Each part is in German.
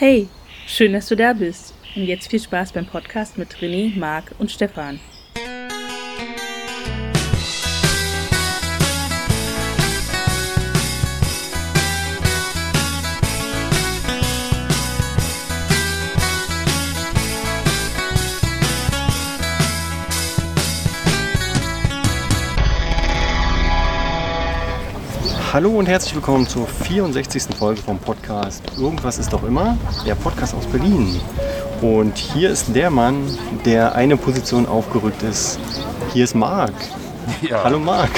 Hey, schön, dass du da bist. Und jetzt viel Spaß beim Podcast mit René, Marc und Stefan. Hallo und herzlich willkommen zur 64. Folge vom Podcast Irgendwas ist doch immer, der Podcast aus Berlin. Und hier ist der Mann, der eine Position aufgerückt ist. Hier ist Marc. Ja. Hallo Marc.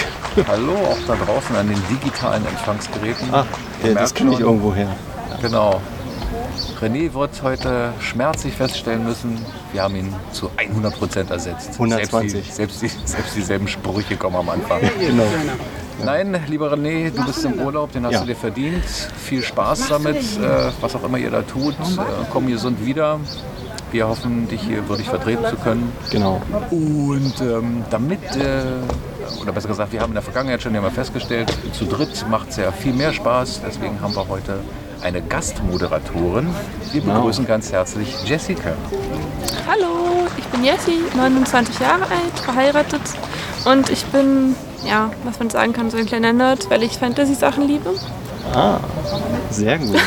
Hallo, auch da draußen an den digitalen Empfangsgeräten. Ach, äh, das kenne ich irgendwo her. Genau. René wird heute schmerzlich feststellen müssen, wir haben ihn zu 100% ersetzt. 120. Selbst, die, selbst, die, selbst dieselben Sprüche kommen am Anfang. Genau. Nein, lieber René, du bist im Urlaub, den hast Ja. du dir verdient. Viel Spaß damit, äh, was auch immer ihr da tut. Äh, komm gesund wieder. Wir hoffen, dich hier würdig vertreten zu können. Genau. Und ähm, damit, äh, oder besser gesagt, wir haben in der Vergangenheit schon ja mal festgestellt, zu dritt macht es ja viel mehr Spaß. Deswegen haben wir heute eine Gastmoderatorin. Wir Genau. begrüßen ganz herzlich Jessica. Hallo, ich bin Jessie, 29 Jahre alt, verheiratet und ich bin, ja, was man sagen kann, so ein kleiner Nerd, weil ich Fantasy-Sachen liebe. Ah, sehr gut.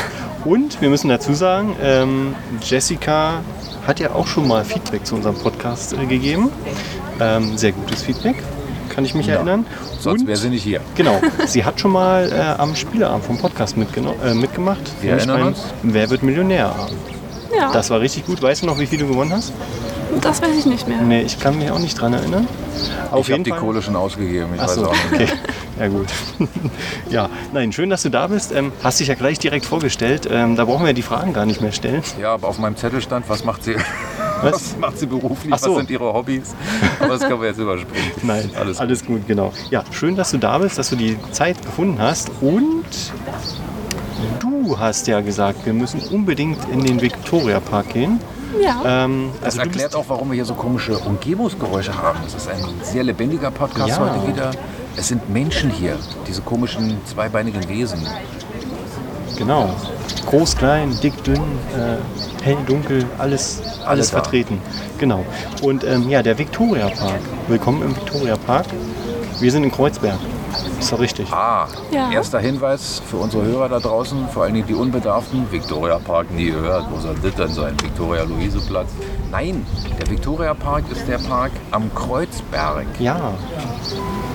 Und wir müssen dazu sagen, ähm, Jessica hat ja auch schon mal Feedback zu unserem Podcast äh, gegeben. Ähm, sehr gutes Feedback, kann ich mich Ja. erinnern. Sonst Und- wäre sie nicht hier. Genau, sie hat schon mal äh, am Spieleabend vom Podcast äh, mitgemacht. Wir erinnern beim uns. Wer wird Millionär? Ja, das, Das war richtig gut. Weißt du noch, wie viel du gewonnen hast? weiß ich nicht mehr. Nee, ich kann mich auch nicht dran erinnern. Auf ich habe die Kohle schon ausgegeben. Ich Ach weiß so, auch nicht. okay. Ja gut. ja, nein, schön, dass du da bist. Ähm, hast dich ja gleich direkt vorgestellt. Ähm, da brauchen wir die Fragen gar nicht mehr stellen. Ja, aber auf meinem Zettel stand, was macht sie, Was? was macht sie beruflich, so. was sind ihre Hobbys. Aber das können wir jetzt überspringen. Nein, Alles alles, gut. gut, genau. Ja, schön, dass du da bist, dass du die Zeit gefunden hast. Und du hast ja gesagt, wir müssen unbedingt in den Victoria Park gehen. Ja, Ähm, Das also du erklärt auch, warum wir hier so komische Umgebungsgeräusche haben. Das ist ein sehr lebendiger Podcast Ja. heute wieder. Es sind Menschen hier, diese komischen zweibeinigen Wesen. Genau. Groß, klein, dick, dünn, äh, hell, dunkel, alles, alles vertreten. Genau. Und ähm, ja, der Victoria Park. Willkommen im Victoria Park. Wir sind in Kreuzberg. Ist doch richtig. Ah, Ja. erster Hinweis für unsere Hörer da draußen, vor allen Dingen die Unbedarften. Victoria Park nie gehört. Wo soll das denn sein? Victoria-Luise-Platz? Nein, der Victoria Park ist der Park am Kreuzberg. Ja.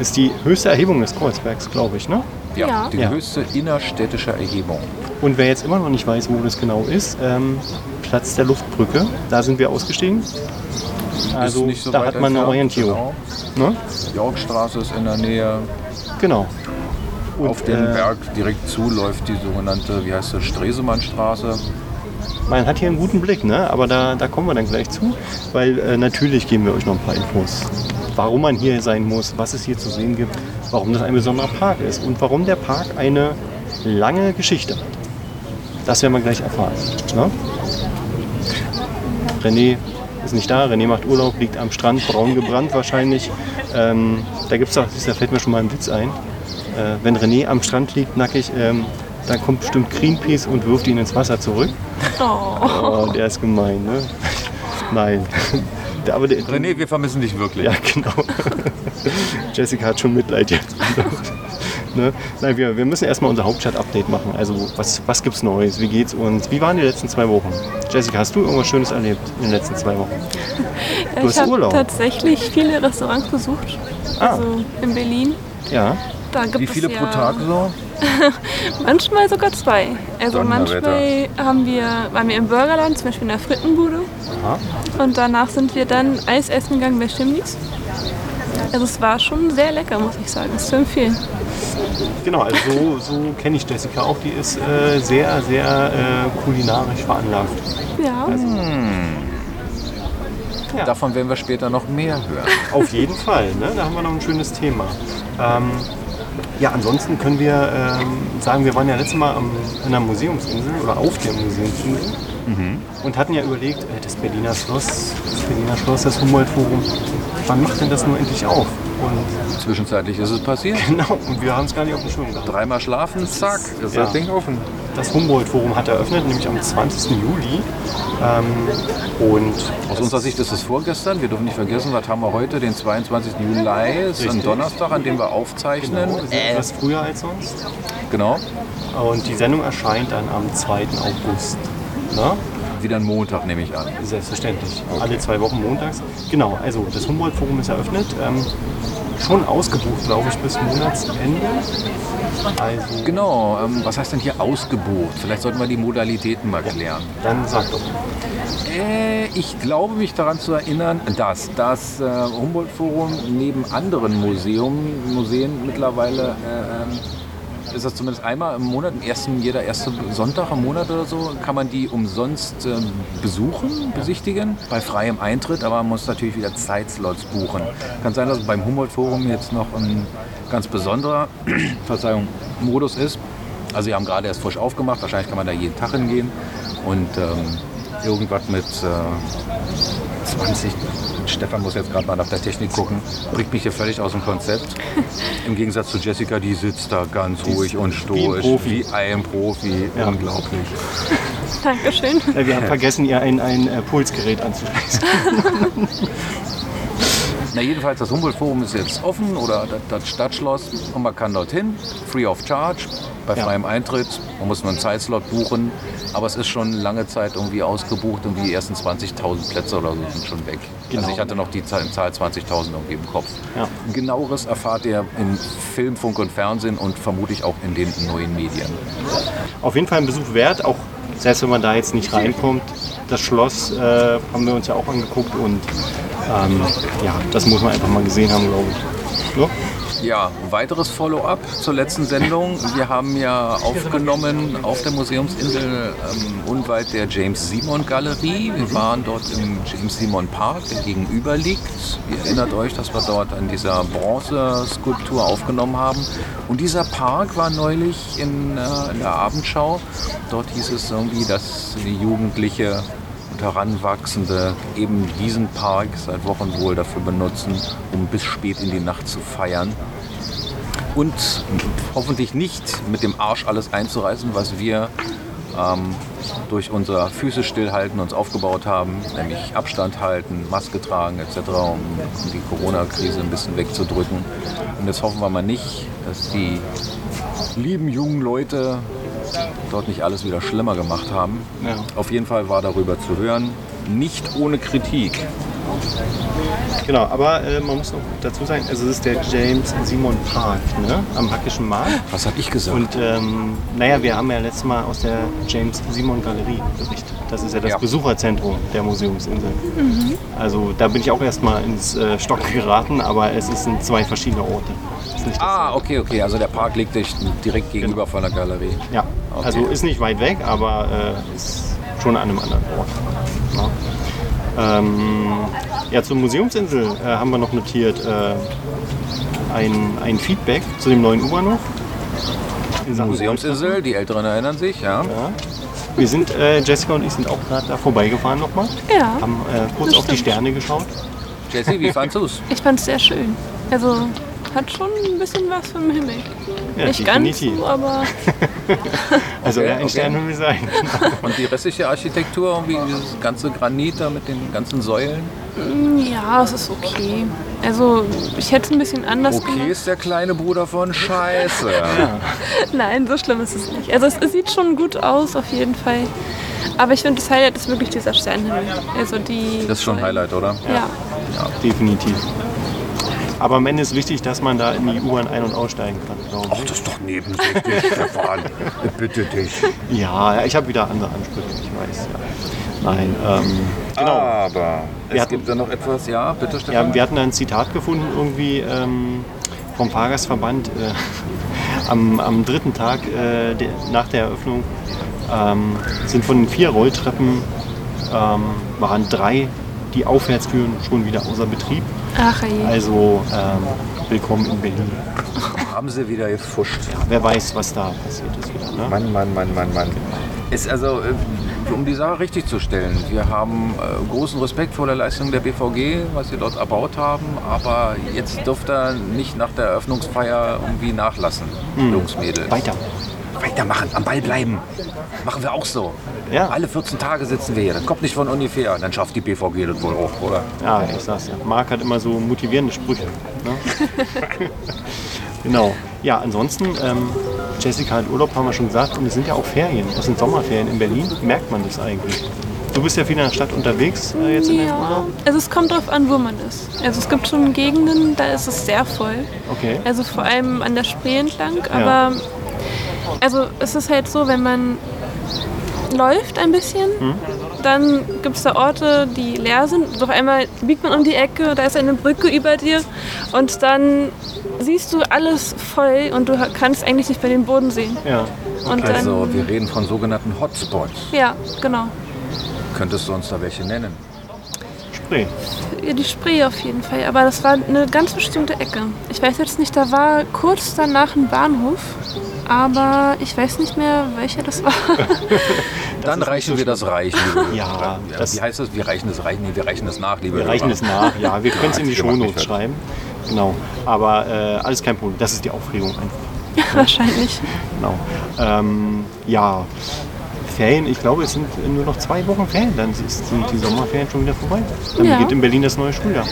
Ist die höchste Erhebung des Kreuzbergs, glaube ich, ne? Ja, Ja. die Ja. höchste innerstädtische Erhebung. Und wer jetzt immer noch nicht weiß, wo das genau ist, ähm, Platz der Luftbrücke. Da sind wir ausgestiegen. Also ist nicht so da weit hat man eine Orientierung. Ne? Genau. Yorkstraße ist in der Nähe. Genau. Und, Auf den äh, Berg direkt zu läuft die sogenannte, wie heißt das, Stresemannstraße. Man hat hier einen guten Blick, ne? aber da, da kommen wir dann gleich zu, weil äh, natürlich geben wir euch noch ein paar Infos. Warum man hier sein muss, was es hier zu sehen gibt, warum das ein besonderer Park ist und warum der Park eine lange Geschichte hat. Das werden wir gleich erfahren. Ne? René ist nicht da, René macht Urlaub, liegt am Strand, braun gebrannt wahrscheinlich. Ähm, da gibt's doch, da fällt mir schon mal ein Witz ein. Äh, wenn René am Strand liegt, nackig, ähm, dann kommt bestimmt Greenpeace und wirft ihn ins Wasser zurück. oh. Oh, der ist gemein, ne? Nein. Aber der, René, wir vermissen dich wirklich. Ja, genau. Jessica hat schon Mitleid jetzt. Ne? Nein, wir, wir müssen erstmal unser Hauptstadt-Update machen. Also, was, was gibt's Neues? Wie geht's uns? Wie waren die letzten zwei Wochen? Jessica, hast du irgendwas Schönes erlebt in den letzten zwei Wochen? Du hast ich habe tatsächlich viele Restaurants besucht, Ah. also in Berlin. Ja. Da gibt Wie viele es pro ja Tag so? Manchmal sogar zwei. Also manchmal haben wir, waren wir im Burgerland, zum Beispiel in der Frittenbude. Aha. Und danach sind wir dann Eis essen gegangen bei Chimneys. Also es war schon sehr lecker, muss ich sagen. Ist zu empfehlen. Genau, also so, so kenne ich Jessica auch. Die ist äh, sehr, sehr äh, kulinarisch veranlagt. Ja. Also, Ja. Davon werden wir später noch mehr hören. Auf jeden Fall, ne? da haben wir noch ein schönes Thema. Ähm, ja, ansonsten können wir ähm, sagen, wir waren ja letztes Mal am, an der Museumsinsel oder auf der Museumsinsel und hatten ja überlegt, äh, das Berliner Schloss, das Berliner Schloss, das Humboldt-Forum, wann macht denn das nur endlich auf? Und Zwischenzeitlich ist es passiert. genau, und wir haben es gar nicht auf dem Schirm gehabt. Dreimal schlafen, zack, ist Ja. das Ding offen. das Humboldt-Forum hat eröffnet, nämlich am 20. Juli. Ähm, und Aus unserer Sicht ist es vorgestern. Wir dürfen nicht vergessen, was haben wir heute? Den 22. Juli. Es ist ein. Donnerstag, an dem wir aufzeichnen. wir sind etwas früher als sonst. Genau. Und die Sendung erscheint dann am 2. August. Na? Wieder ein Montag, nehme ich an. Selbstverständlich. Alle zwei Wochen montags. Genau, also das Humboldt-Forum ist eröffnet. Ähm, schon ausgebucht, glaube ich, bis Monatsende. Also, Genau. Ähm, was heißt denn hier ausgebucht? Vielleicht sollten wir die Modalitäten mal klären. dann sag doch. Äh, ich glaube mich daran zu erinnern, dass das äh, Humboldt-Forum neben anderen Museum, Museen mittlerweile äh, ähm, ist das zumindest einmal im Monat, im ersten, jeder erste Sonntag im Monat oder so, kann man die umsonst ähm, besuchen, besichtigen, bei freiem Eintritt, aber man muss natürlich wieder Zeitslots buchen. Kann sein, dass beim Humboldt-Forum jetzt noch ein ganz besonderer Verzeihung, Modus ist. Also sie haben gerade erst frisch aufgemacht, wahrscheinlich kann man da jeden Tag hingehen und ähm, irgendwas mit äh, 20. Stefan muss jetzt gerade mal nach der Technik gucken. Bringt mich hier völlig aus dem Konzept. Im Gegensatz zu Jessica, die sitzt da ganz ruhig und wie ein stoisch. Profi. Wie ein Profi. Ja. Unglaublich. Dankeschön. Äh, wir haben vergessen, ihr ein, ein äh, Pulsgerät anzuschließen. Na jedenfalls, das Humboldt-Forum ist jetzt offen oder das, Stadtschloss und man kann dorthin, free of charge, bei Ja. freiem Eintritt. Man muss nur einen Zeitslot buchen, aber es ist schon lange Zeit irgendwie ausgebucht und die ersten 20.000 Plätze oder so sind schon weg. Genau. Also ich hatte noch die Zahl, Zahl 20.000 irgendwie im Kopf. Ja. Genaueres erfahrt ihr in Film, Funk und Fernsehen und vermutlich auch in den neuen Medien. Auf jeden Fall ein Besuch wert, auch selbst wenn man da jetzt nicht reinkommt. Das Schloss äh, haben wir uns ja auch angeguckt und ähm, ja, das muss man einfach mal gesehen haben, glaube ich. Ne? Ja, weiteres Follow-up zur letzten Sendung. Wir haben ja aufgenommen auf der Museumsinsel ähm, unweit der James Simon Galerie. Wir waren dort im James Simon Park, der gegenüber liegt. Ihr erinnert euch, dass wir dort an dieser Bronzeskulptur aufgenommen haben. Und dieser Park war neulich in, äh, in der Abendschau. Dort hieß es irgendwie, dass die Jugendliche Heranwachsende eben diesen Park seit Wochen wohl dafür benutzen, um bis spät in die Nacht zu feiern. Und hoffentlich nicht mit dem Arsch alles einzureißen, was wir ähm, durch unser Füße stillhalten uns aufgebaut haben, nämlich Abstand halten, Maske tragen etc., um, um die Corona-Krise ein bisschen wegzudrücken. Und jetzt hoffen wir mal nicht, dass die lieben jungen Leute dort nicht alles wieder schlimmer gemacht haben. Ja. Auf jeden Fall war darüber zu hören, nicht ohne Kritik. Genau, aber äh, man muss noch dazu sagen, also es ist der James Simon Park ne? am Hackischen Markt. Was habe ich gesagt? Und ähm, naja, wir haben ja letztes Mal aus der James Simon Galerie berichtet. Das ist ja das Ja. Besucherzentrum der Museumsinsel. Also da bin ich auch erstmal ins äh, Stocken geraten, aber es sind zwei verschiedene Orte. Ist nicht ah, okay, okay. Also der Park liegt direkt gegenüber von der Galerie. Ja, Okay. also ist nicht weit weg, aber äh, ist schon an einem anderen Ort. Ja, ähm, ja zur Museumsinsel äh, haben wir noch notiert äh, ein, ein Feedback zu dem neuen U-Bahnhof. Museumsinsel, die Älteren erinnern sich, ja. Ja. Wir sind, äh, Jessica und ich sind auch gerade da vorbeigefahren nochmal. Ja, Haben äh, kurz Das auf die stimmt. Sterne geschaut. Jessie, wie fandst du's? ich fand es sehr schön. Also hat schon ein bisschen was vom Himmel. Ja, Nicht ganz definitiv. so, aber Also Okay, ja, ein okay. Sternenhimmel sein. Und die restliche Architektur, wie dieses ganze Granit da mit den ganzen Säulen? ja, es ist okay. Also ich hätte es ein bisschen anders Okay gemacht. ist der kleine Bruder von Scheiße. Nein, so schlimm ist es nicht. Also es, es sieht schon gut aus, auf jeden Fall. Aber ich finde, das Highlight ist wirklich dieser Sternenhimmel. Also die. Das ist schon ein Highlight, oder? Ja. Definitiv. Aber am Ende ist wichtig, dass man da in die U-Bahn ein- und aussteigen kann, Ach, das ist doch nebensächlich, Stefan. Bitte dich. ich. Ja, ich habe wieder andere Ansprüche, ich weiß. Ja. Nein, ähm, genau. Aber es Wir hatten- gibt da noch etwas, ja, bitte Stefan. Ja, wir hatten da ein Zitat gefunden irgendwie ähm, vom Fahrgastverband äh, am, am dritten Tag äh, der, nach der Eröffnung ähm, sind von den vier Rolltreppen ähm, waren drei, die aufwärts führen, schon wieder außer Betrieb. Ach je. Also ähm, willkommen in Berlin. haben sie wieder gefuscht. Wer weiß, was da passiert ist wieder. Ne? Mann, Mann, Mann, Mann, Mann. Ist also, äh, um die Sache richtig zu stellen, wir haben äh, großen Respekt vor der Leistung der BVG, was sie dort erbaut haben, aber jetzt dürft ihr nicht nach der Eröffnungsfeier irgendwie nachlassen, Jungs, Mädels. Weiter. Weitermachen, am Ball bleiben. Machen wir auch so. Ja. Alle 14 Tage sitzen wir hier. Das kommt nicht von ungefähr. Dann schafft die BVG das wohl auch, oder? Ja, ich sag's ja. Marc hat immer so motivierende Sprüche. Ne? genau. Ja, ansonsten, ähm, Jessica hat Urlaub, haben wir schon gesagt, und es sind ja auch Ferien. Das sind Sommerferien in Berlin. Merkt man das eigentlich? Du bist ja viel in der Stadt unterwegs äh, jetzt in deinem Ja, Urlaub. also es kommt darauf an, wo man ist. Also es gibt schon Gegenden, da ist es sehr voll. Okay. Also vor allem an der Spree entlang. Aber also es ist halt so, wenn man läuft ein bisschen, Hm? dann gibt es da Orte, die leer sind. Doch einmal biegt man um die Ecke, da ist eine Brücke über dir und dann siehst du alles voll und du kannst eigentlich nicht mehr den Boden sehen. Ja. Und dann, Also wir reden von sogenannten Hotspots. ja, genau. Könntest du uns da welche nennen? Spree. Ja, die Spree auf jeden Fall, aber das war eine ganz bestimmte Ecke. Ich weiß jetzt nicht, da war kurz danach ein Bahnhof, aber ich weiß nicht mehr, welcher das war. Dann reichen wir das reich, liebe Ja, das- Wie heißt das? Wir reichen das reich? Nee, wir reichen das nach, liebe Wir reichen Hörer. es nach. Ja, wir können es in die Shownotes schreiben. Genau. Aber äh, alles kein Problem. Das ist die Aufregung einfach. Wahrscheinlich. Genau. Ähm, ja, Ferien, ich glaube, es sind nur noch zwei Wochen Ferien, dann ist- sind die Sommerferien schon wieder vorbei. Dann Ja. beginnt in Berlin das neue Schuljahr.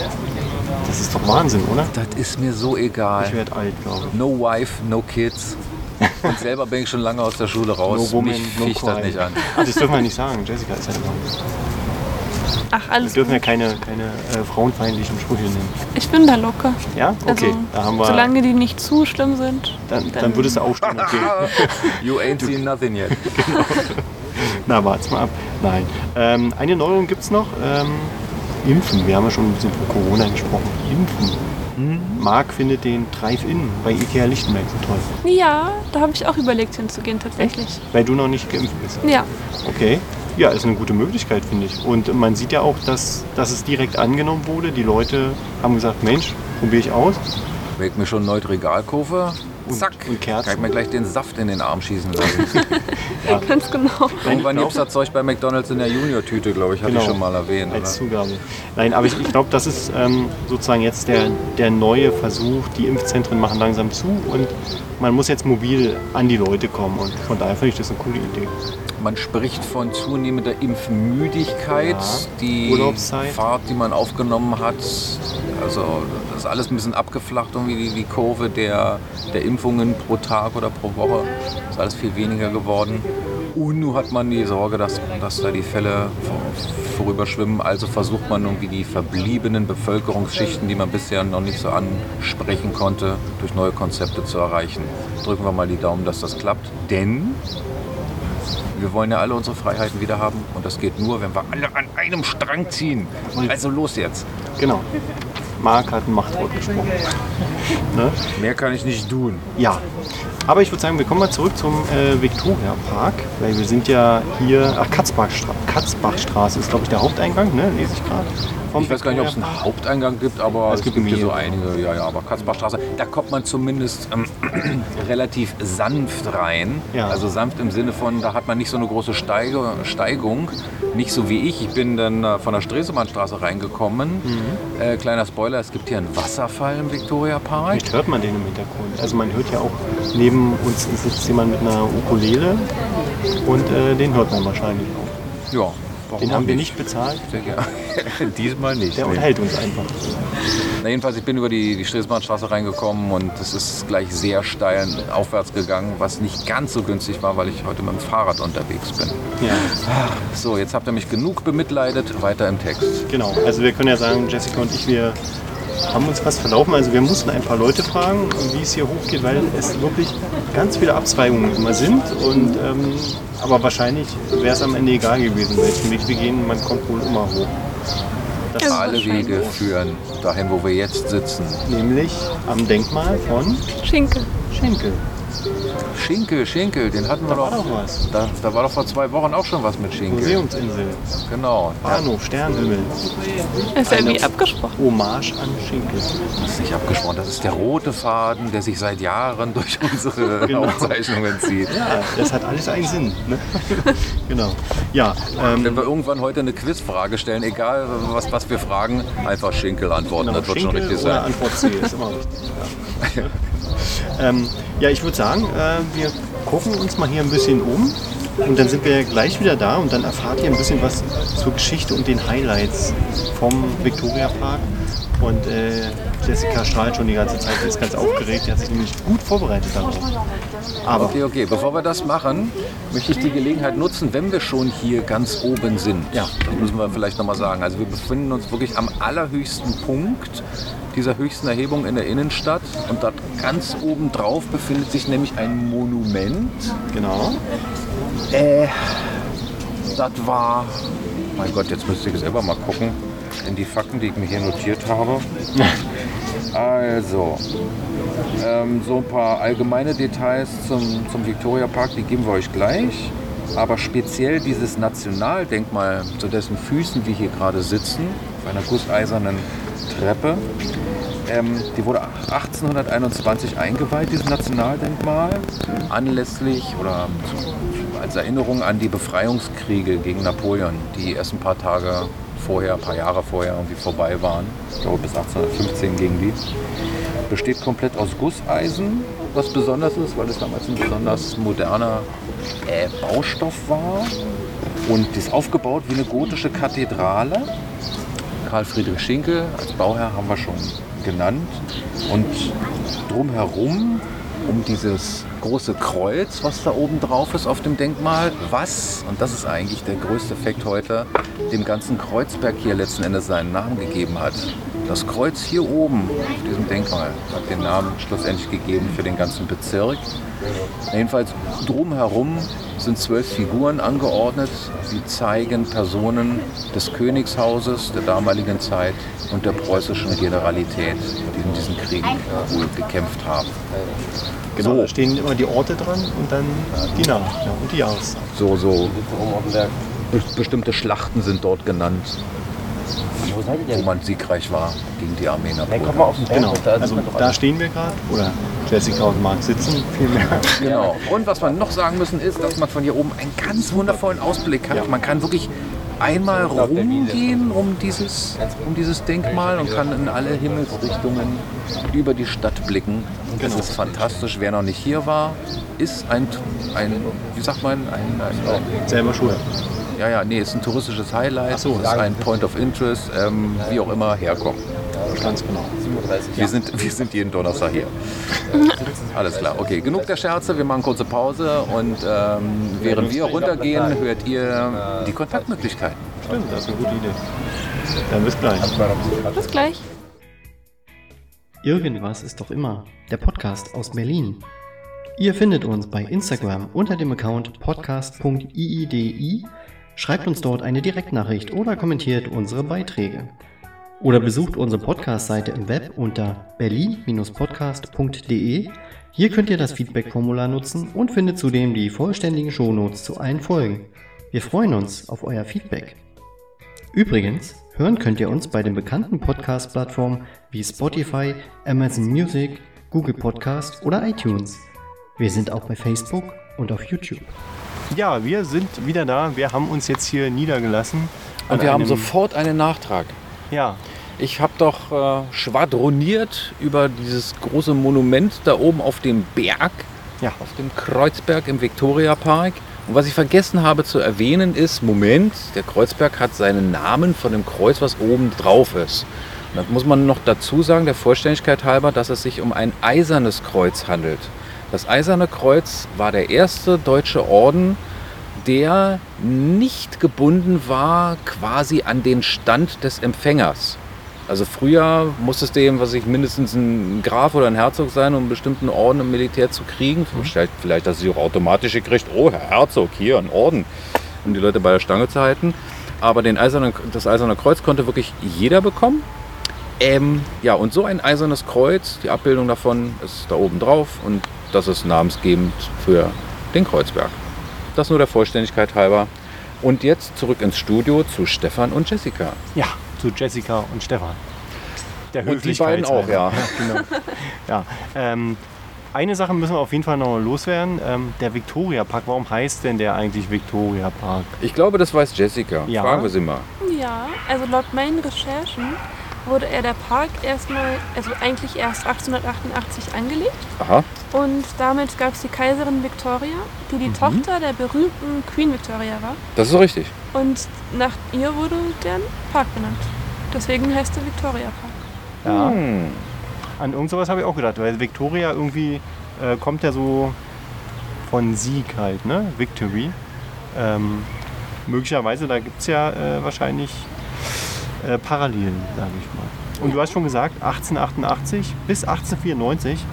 Das ist doch Wahnsinn, oder? Das ist mir so Ich egal. werde alt, glaube ich. No wife, no kids. Und selber bin ich schon lange aus der Schule raus. No woman, Mich no ficht das nicht an. Ach, das dürfen wir nicht sagen. Jessica ist ja dabei. Ach, Wir alles dürfen ja gut. keine, keine äh, frauenfeindlichen Sprüche nennen. Ich bin da locker. Ja? Okay, Also, da haben wir. solange die nicht zu schlimm sind. dann, dann würdest du aufstehen gehen. You ain't seen nothing yet. Na, wart's mal ab. Nein. Ähm, eine Neuerung gibt es noch. Ähm, Impfen. Wir haben ja schon ein bisschen von Corona gesprochen. Impfen. Hm? Marc findet den Drive-In bei Ikea Lichtenberg so toll. Ja, da habe ich auch überlegt hinzugehen tatsächlich. Weil du noch nicht geimpft bist. Ja, Okay. Ja, ist eine gute Möglichkeit, finde ich. Und man sieht ja auch, dass, dass es direkt angenommen wurde. Die Leute haben gesagt, Mensch, probiere ich aus. Wenn ich mir schon neues Regal kaufe, zack, und Kerzen. kann ich mir gleich den Saft in den Arm schießen lassen. ganz genau. Irgendwann gibt es das Zeug bei McDonalds in der Junior-Tüte, glaube ich, hatte Genau. ich schon mal erwähnt. als Oder? Zugabe. Nein, aber ich, ich glaube, das ist ähm, sozusagen jetzt der, der neue Versuch. Die Impfzentren machen langsam zu und man muss jetzt mobil an die Leute kommen. Und von daher finde ich das eine coole Idee. Man spricht von zunehmender Impfmüdigkeit. Ja. Die Urlaubszeit. Fahrt, die man aufgenommen hat, also das ist alles ein bisschen abgeflacht, irgendwie die, die Kurve der, der Impfungen pro Tag oder pro Woche. Ist alles viel weniger geworden. Und nun hat man die Sorge, dass, dass da die Fälle vor- vorüberschwimmen. Also versucht man irgendwie die verbliebenen Bevölkerungsschichten, die man bisher noch nicht so ansprechen konnte, durch neue Konzepte zu erreichen. Drücken wir mal die Daumen, dass das klappt. Denn wir wollen ja alle unsere Freiheiten wieder haben und das geht nur, wenn wir alle an einem Strang ziehen. Also los jetzt. Genau. Marc hat ein Machtwort gesprochen. ne? Mehr kann ich nicht tun. Ja. Aber ich würde sagen, wir kommen mal zurück zum äh, Victoria Park, weil wir sind ja hier, ach, Katzbachstra Katzbachstraße ist, glaube ich, der Haupteingang, ne? lese ich gerade. Vom Ich weiß gar nicht, ob es einen Haupteingang gibt, aber Es es, gibt gibt, hier so einige. Ja, ja, aber Katzbachstraße, da kommt man zumindest ähm, relativ sanft rein. Ja. Also sanft im Sinne von, da hat man nicht so eine große Steige, Steigung. Nicht so wie ich. Ich bin dann äh, von der Stresemannstraße reingekommen. Mhm. Äh, kleiner Spoiler, es gibt hier einen Wasserfall im Victoria Park. Vielleicht hört man den im Hintergrund. Also man hört ja auch, neben uns sitzt jemand mit einer Ukulele und äh, den hört man wahrscheinlich auch. Ja, warum Den haben wir nicht bezahlt. Diesmal nicht. der nee. unterhält uns einfach. Na, jedenfalls, ich bin über die, die Stresemannstraße reingekommen und es ist gleich sehr steil aufwärts gegangen, was nicht ganz so günstig war, weil ich heute mit dem Fahrrad unterwegs bin. Ja, So, jetzt habt ihr mich genug bemitleidet. Weiter im Text. genau. Also wir können ja sagen, Jessica und ich, wir haben uns fast verlaufen. Also wir mussten ein paar Leute fragen, wie es hier hochgeht, weil es wirklich ganz viele Abzweigungen immer sind. Und, ähm, aber wahrscheinlich wäre es am Ende egal gewesen, welchen Weg wir gehen. Man kommt wohl immer hoch. Das Ja. Alle. Wege führen dahin, wo wir jetzt sitzen. nämlich am Denkmal von Schinkel. Schenkel. Schinkel, Schinkel, den hatten wir Da war doch. doch was. Da, da war doch vor zwei Wochen auch schon was mit Schinkel. Museumsinsel, Genau. Ja, Bahnhof, Sternhimmel, Ist ja Eine- wie abgesprochen. Hommage an Schinkel. das ist nicht abgesprochen. Das ist der rote Faden, der sich seit Jahren durch unsere Genau. Aufzeichnungen zieht. Ja, das hat alles einen Sinn. Ne? genau. Ja, ähm, Wenn wir irgendwann heute eine Quizfrage stellen, egal was, was wir fragen, einfach Schinkel antworten. genau, das wird schon richtig oder sein. Antwort C ist immer richtig. Ja, ähm, ja ich würde sagen, äh, wir gucken uns mal hier ein bisschen um und dann sind wir gleich wieder da und dann erfahrt ihr ein bisschen was zur Geschichte und den Highlights vom Victoria Park. Und äh, Jessica strahlt schon die ganze Zeit, sie ist ganz aufgeregt, die hat sich nämlich gut vorbereitet darauf. Aber Okay, okay. Bevor wir das machen, möchte ich die Gelegenheit nutzen, wenn wir schon hier ganz oben sind. Ja. Das müssen wir vielleicht nochmal sagen. Also wir befinden uns wirklich am allerhöchsten Punkt dieser höchsten Erhebung in der Innenstadt. Und dort ganz oben drauf befindet sich nämlich ein Monument. genau, Das war, mein Gott, jetzt müsste ich selber mal gucken in die Fakten, die ich mir hier notiert habe. Also, ähm, so ein paar allgemeine Details zum, zum Victoria Park, die geben wir euch gleich. Aber speziell dieses Nationaldenkmal, zu dessen Füßen wir hier gerade sitzen, auf einer gusseisernen Treppe, ähm, die wurde 1821 eingeweiht, dieses Nationaldenkmal, anlässlich oder als Erinnerung an die Befreiungskriege gegen Napoleon, die erst ein paar Tage vorher, ein paar Jahre vorher irgendwie vorbei waren. Ich glaube bis 1815 gegen die. Besteht komplett aus Gusseisen, was besonders ist, weil es damals ein besonders moderner äh, Baustoff war. Und die ist aufgebaut wie eine gotische Kathedrale. Karl Friedrich Schinkel als Bauherr haben wir schon genannt. Und drumherum, um dieses große Kreuz, was da oben drauf ist auf dem Denkmal, was, und das ist eigentlich der größte Effekt heute, dem ganzen Kreuzberg hier letzten Endes seinen Namen gegeben hat. Das Kreuz hier oben auf diesem Denkmal hat den Namen schlussendlich gegeben für den ganzen Bezirk. Jedenfalls drumherum sind zwölf Figuren angeordnet. Sie zeigen Personen des Königshauses der damaligen Zeit und der preußischen Generalität, die in diesen Kriegen wohl gekämpft haben. genau, So. da stehen immer die Orte dran und dann die Namen ja, und die Jahreszeit. So, so be- bestimmte Schlachten sind dort genannt, Wo seid ihr wo denn? man siegreich war gegen die Armee Nein, komm mal auf den Berg. Genau, Da also da stehen wir gerade, oder Jessica und Marc sitzen vielmehr. Genau. Und was wir noch sagen müssen, ist, dass man von hier oben einen ganz wundervollen Ausblick hat. Ja. Man kann wirklich einmal rumgehen um dieses, um dieses Denkmal und kann in alle Himmelsrichtungen über die Stadt blicken. Das ist fantastisch. Wer noch nicht hier war, ist ein, ein wie sagt man, ein, ein, ein Selber schuld. Ja, ja, nee, ist ein touristisches Highlight, so, ist ein Point of Interest, ähm, wie auch immer herkommen. Ganz genau. 37 Wir sind, wir sind jeden Donnerstag hier. Alles klar, okay. Genug der Scherze, wir machen kurze Pause und ähm, während wir runtergehen, hört ihr die Kontaktmöglichkeiten. Stimmt, das ist eine gute Idee. Dann bis gleich. Bis gleich. Irgendwas ist doch immer. Der Podcast aus Berlin. Ihr findet uns bei Instagram unter dem Account podcast.iidi, schreibt uns dort eine Direktnachricht oder kommentiert unsere Beiträge. Oder besucht unsere Podcast-Seite im Web unter berlin-podcast.de. Hier könnt ihr das Feedback-Formular nutzen und findet zudem die vollständigen Shownotes zu allen Folgen. Wir freuen uns auf euer Feedback. Übrigens, hören könnt ihr uns bei den bekannten Podcast-Plattformen wie Spotify, Amazon Music, Google Podcast oder iTunes. Wir sind auch bei Facebook und auf YouTube. Ja, wir sind wieder da. Wir haben uns jetzt hier niedergelassen. Und wir haben sofort einen Nachtrag. Ja, Ich habe doch äh, schwadroniert über dieses große Monument da oben auf dem Berg, Ja. auf dem Kreuzberg im Viktoriapark. Und was ich vergessen habe zu erwähnen ist, Moment, der Kreuzberg hat seinen Namen von dem Kreuz, was oben drauf ist. Und da muss man noch dazu sagen, der Vollständigkeit halber, dass es sich um ein eisernes Kreuz handelt. Das eiserne Kreuz war der erste deutsche Orden, der nicht gebunden war quasi an den Stand des Empfängers. Also früher musste es dem, was ich mindestens ein Graf oder ein Herzog sein, um einen bestimmten Orden im Militär zu kriegen. Vielleicht, vielleicht dass sie auch automatisch gekriegt, oh Herr Herzog, hier ein Orden, um die Leute bei der Stange zu halten. Aber den eisernen, das eiserne Kreuz konnte wirklich jeder bekommen. Ähm, ja, und so ein eisernes Kreuz, die Abbildung davon ist da oben drauf und das ist namensgebend für den Kreuzberg. Das nur der Vollständigkeit halber. Und jetzt zurück ins Studio zu Stefan und Jessica. ja, zu Jessica und Stefan. Der Und die beiden auch, ja. genau. ja. Ähm, eine Sache müssen wir auf jeden Fall noch loswerden. Ähm, der Victoria Park, warum heißt denn der eigentlich Victoria Park? Ich glaube, das weiß Jessica. Ja. Fragen wir sie mal. Ja, also laut meinen Recherchen wurde er der Park erstmal, also eigentlich erst 1888 angelegt. Aha. Und damit gab es die Kaiserin Victoria, die die Tochter der berühmten Queen Victoria war. Das ist richtig. Und nach ihr wurde der Park benannt. Deswegen heißt er Victoria Park. Ja. Hm. An irgend sowas habe ich auch gedacht, weil Victoria irgendwie äh, kommt ja so von Sieg halt, ne? Victory. Ähm, möglicherweise, da gibt es ja äh, wahrscheinlich äh, Parallelen, sage ich mal. Und du hast schon gesagt, 1888 bis 1894,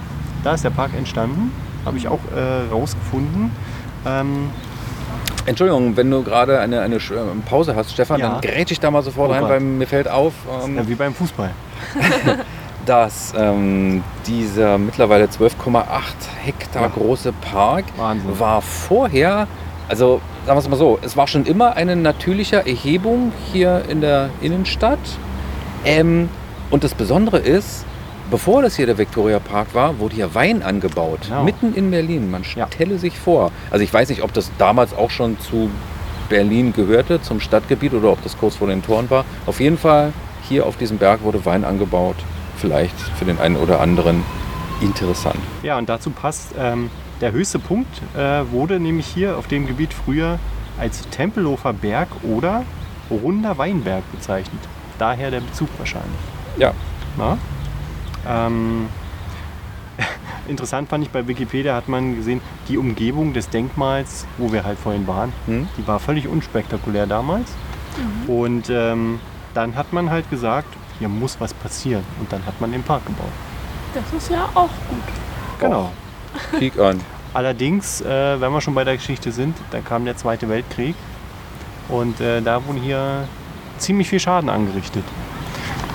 da ist der Park entstanden, habe ich auch äh, rausgefunden. Ähm, Entschuldigung, wenn du gerade eine, eine äh, Pause hast, Stefan, Ja. dann grätsch ich da mal sofort Oh rein, weil mir fällt auf, ähm, ja, wie beim Fußball. dass ähm, dieser mittlerweile 12,8 Hektar Ja. große Park Wahnsinn. war vorher, also sagen wir es mal so, es war schon immer eine natürliche Erhebung hier in der Innenstadt. Ähm, und das Besondere ist, bevor das hier der Victoria Park war, wurde hier Wein angebaut. Genau. Mitten in Berlin. Man Ja. stelle sich vor. Also ich weiß nicht, ob das damals auch schon zu Berlin gehörte, zum Stadtgebiet, oder ob das kurz vor den Toren war. Auf jeden Fall, hier auf diesem Berg wurde Wein angebaut. Vielleicht für den einen oder anderen interessant. Ja, und dazu passt, ähm, der höchste Punkt äh, wurde nämlich hier auf dem Gebiet früher als Tempelhofer Berg oder Runder Weinberg bezeichnet. Daher der Bezug wahrscheinlich. Ja, Na? Ähm, interessant fand ich bei Wikipedia hat man gesehen, die Umgebung des Denkmals, wo wir halt vorhin waren, Hm? die war völlig unspektakulär damals. Und ähm, dann hat man halt gesagt, hier muss was passieren. Und dann hat man den Park gebaut. Das ist ja auch gut. Genau. Krieg an. Allerdings, äh, wenn wir schon bei der Geschichte sind, da kam der Zweite Weltkrieg und äh, da wurde hier ziemlich viel Schaden angerichtet.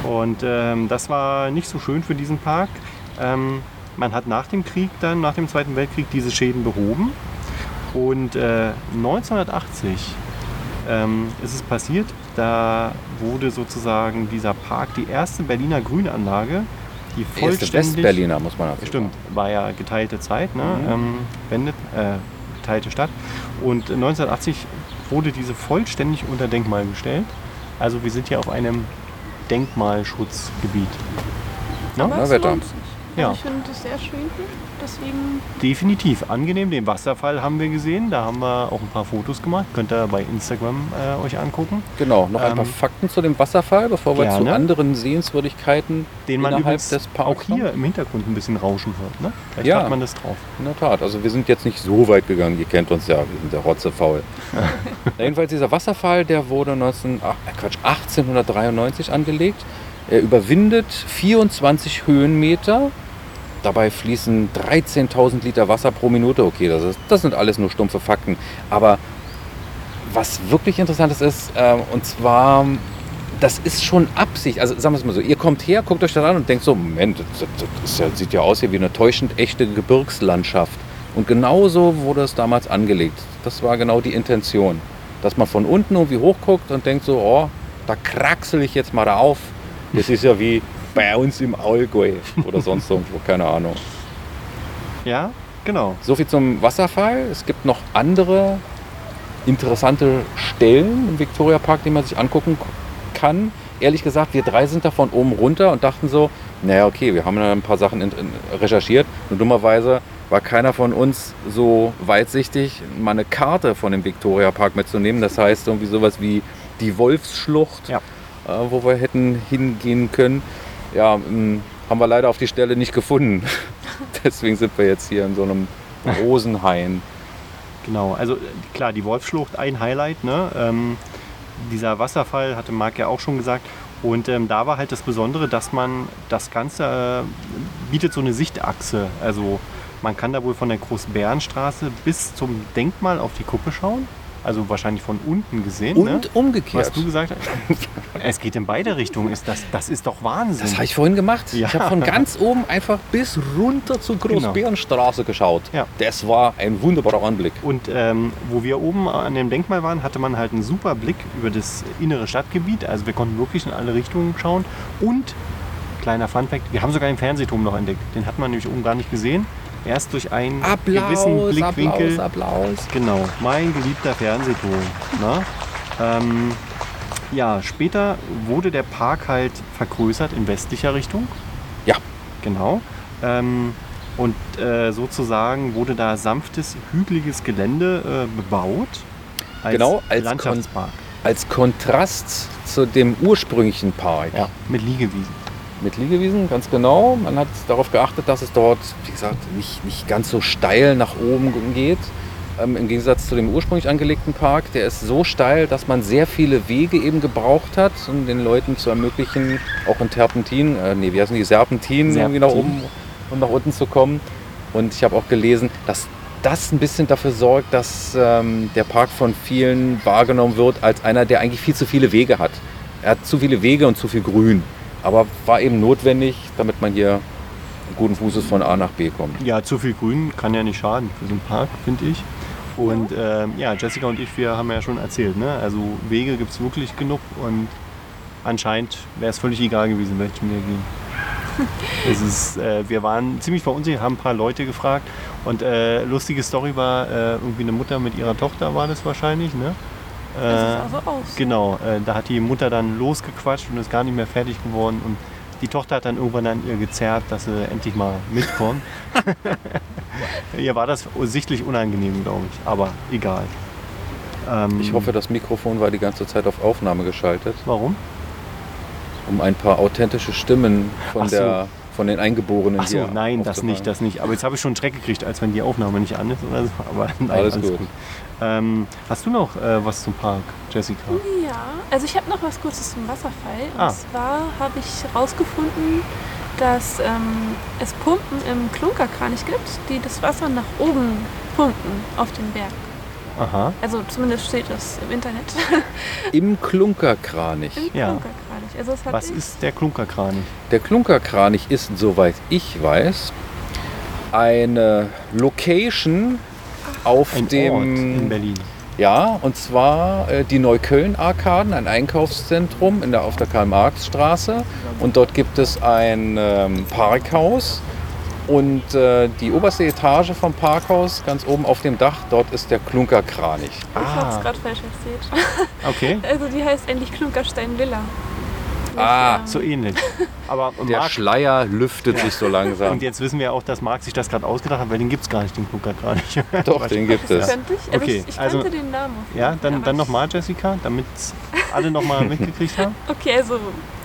Und ähm, das war nicht so schön für diesen Park. Ähm, man hat nach dem Krieg dann, nach dem Zweiten Weltkrieg, diese Schäden behoben. Und äh, 1980 ähm, ist es passiert, da wurde sozusagen dieser Park, die erste Berliner Grünanlage, die Erste vollständig... Westberliner, muss man dazu Stimmt, war ja geteilte Zeit, ne? Mhm. ähm, Wende, äh, geteilte Stadt. Und 1980 wurde diese vollständig unter Denkmal gestellt. Also wir sind hier auf einem Denkmalschutzgebiet. Ne? Na, es Wetter. Ja. Also ich finde das sehr schön hier. Deswegen Definitiv angenehm. Den Wasserfall haben wir gesehen. Da haben wir auch ein paar Fotos gemacht. Könnt ihr bei Instagram äh, euch angucken. Genau, noch ein Ähm, paar Fakten zu dem Wasserfall, bevor wir zu anderen Sehenswürdigkeiten Den man innerhalb übrigens des auch Parks hier im Hintergrund ein bisschen rauschen hört. Ne? Vielleicht Ja. hat man das drauf. In der Tat, also wir sind jetzt nicht so weit gegangen, ihr kennt uns ja, wir sind ja rotzefaul. Jedenfalls dieser Wasserfall, der wurde 19, ach, äh, Quatsch, 1893 angelegt. Er überwindet 24 Höhenmeter. Dabei fließen 13.000 Liter Wasser pro Minute. Okay, das, ist, das sind alles nur stumpfe Fakten. Aber was wirklich interessant ist, äh, und zwar, das ist schon Absicht. Also sagen wir es mal so, ihr kommt her, guckt euch das an und denkt so, Moment, das, das ja, sieht ja aus hier wie eine täuschend echte Gebirgslandschaft. Und genauso wurde es damals angelegt. Das war genau die Intention. Dass man von unten irgendwie hochguckt und denkt so, oh, da kraxel ich jetzt mal auf. Das ist ja wie bei uns im Allgäu oder sonst irgendwo, keine Ahnung. Ja, genau. So viel zum Wasserfall. Es gibt noch andere interessante Stellen im Victoria-Park, die man sich angucken kann. Ehrlich gesagt, wir drei sind da von oben runter und dachten so, naja, okay, wir haben da ein paar Sachen in, in, recherchiert. Nur dummerweise war keiner von uns so weitsichtig, mal eine Karte von dem Victoria-Park mitzunehmen. Das heißt, irgendwie sowas wie die Wolfsschlucht, Ja. äh, wo wir hätten hingehen können. Ja, mh, haben wir leider auf die Stelle nicht gefunden. Deswegen sind wir jetzt hier in so einem Rosenhain. Genau, also klar, die Wolfsschlucht ein Highlight. Ne? Ähm, dieser Wasserfall hatte Marc ja auch schon gesagt. Und ähm, da war halt das Besondere, dass man das Ganze äh, bietet so eine Sichtachse. Also man kann da wohl von der Großbärenstraße bis zum Denkmal auf die Kuppe schauen. Also wahrscheinlich von unten gesehen. Und ne? umgekehrt. Was du gesagt hast. es geht in beide Richtungen. Ist das, das ist doch Wahnsinn. Das habe ich vorhin gemacht. Ja. Ich habe von ganz oben einfach bis runter zur Großbärenstraße geschaut. Ja. Das war ein wunderbarer Anblick. Und ähm, wo wir oben an dem Denkmal waren, hatte man halt einen super Blick über das innere Stadtgebiet. Also wir konnten wirklich in alle Richtungen schauen. Und, kleiner Funfact, wir haben sogar einen Fernsehturm noch entdeckt. Den hat man nämlich oben gar nicht gesehen. Erst durch einen gewissen Blickwinkel. Applaus. Genau, mein geliebter Fernsehturm. Ne? Ähm, ja, später wurde der Park halt vergrößert in westlicher Richtung. Ja. Genau. Ähm, Und äh, sozusagen wurde da sanftes, hügeliges Gelände äh, bebaut. Als Genau, als Landschaftspark. Als Kontrast zu dem ursprünglichen Park. Ja, mit Liegewiesen. Mit Liegewiesen, ganz genau. Man hat darauf geachtet, dass es dort, wie gesagt, nicht, nicht ganz so steil nach oben geht. Ähm, Im Gegensatz zu dem ursprünglich angelegten Park, der ist so steil, dass man sehr viele Wege eben gebraucht hat, um den Leuten zu ermöglichen, auch in Terpentin, äh, nee, wie heißen die, Serpentinen, irgendwie nach Serpentin. oben und nach unten zu kommen. Und ich habe auch gelesen, dass das ein bisschen dafür sorgt, dass ähm, der Park von vielen wahrgenommen wird als einer, der eigentlich viel zu viele Wege hat. Er hat zu viele Wege und zu viel Grün. Aber war eben notwendig, damit man hier guten Fußes von A nach B kommt. Ja, zu viel Grün kann ja nicht schaden für so einen Park, finde ich. Und ähm, ja, Jessica und ich, wir haben ja schon erzählt, ne? also Wege gibt es wirklich genug und anscheinend wäre es völlig egal gewesen, welchen wir gehen. es ist, äh, wir waren ziemlich verunsichert, haben ein paar Leute gefragt und äh, lustige Story war, äh, irgendwie eine Mutter mit ihrer Tochter war das wahrscheinlich, ne? Das Äh, sah so aus. Genau, äh, da hat die Mutter dann losgequatscht und ist gar nicht mehr fertig geworden. Und die Tochter hat dann irgendwann an ihr gezerrt, dass sie endlich mal mitkommt. ihr war das sichtlich unangenehm, glaube ich, aber egal. Ähm, Ich hoffe, das Mikrofon war die ganze Zeit auf Aufnahme geschaltet, Warum? um ein paar authentische Stimmen von, so. der, von den Eingeborenen Ach so, nein, das nicht, das nicht. Aber jetzt habe ich schon einen Schreck gekriegt, als wenn die Aufnahme nicht an ist oder so. Aber nein, Alles gut. Ähm, hast du noch äh, was zum Park, Jessica? Ja, also ich habe noch was Kurzes zum Wasserfall. Und Ah. zwar habe ich herausgefunden, dass ähm, es Pumpen im Klunkerkranich gibt, die das Wasser nach oben pumpen auf den Berg. Aha. Also zumindest steht das im Internet. Im Klunkerkranich. Im Ja. Klunkerkranich. Also Was ich, ist der Klunkerkranich? Der Klunkerkranich ist, soweit ich weiß, eine Location auf Ein dem Ort in Berlin. Ja, und zwar äh, die Neukölln-Arkaden, ein Einkaufszentrum in der, auf der Karl-Marx-Straße. Und dort gibt es ein ähm, Parkhaus. Und äh, die oberste Etage vom Parkhaus, ganz oben auf dem Dach, dort ist der Klunkerkranich. ich habe es Ah, gerade falsch erzählt. okay. Also die heißt eigentlich Klunkerstein Villa. Nicht, Ah, So ähnlich. Aber Der Marc, Schleier lüftet sich so langsam. und jetzt wissen wir auch, dass Marc sich das gerade ausgedacht hat, weil den gibt es gar nicht, den Klunkerkranich. Doch, den gibt es. könnte ich. Also Okay, ich, ich also- kannte den Namen. Ja, dann, dann nochmal, Jessica, damit alle nochmal mitgekriegt haben. Okay, also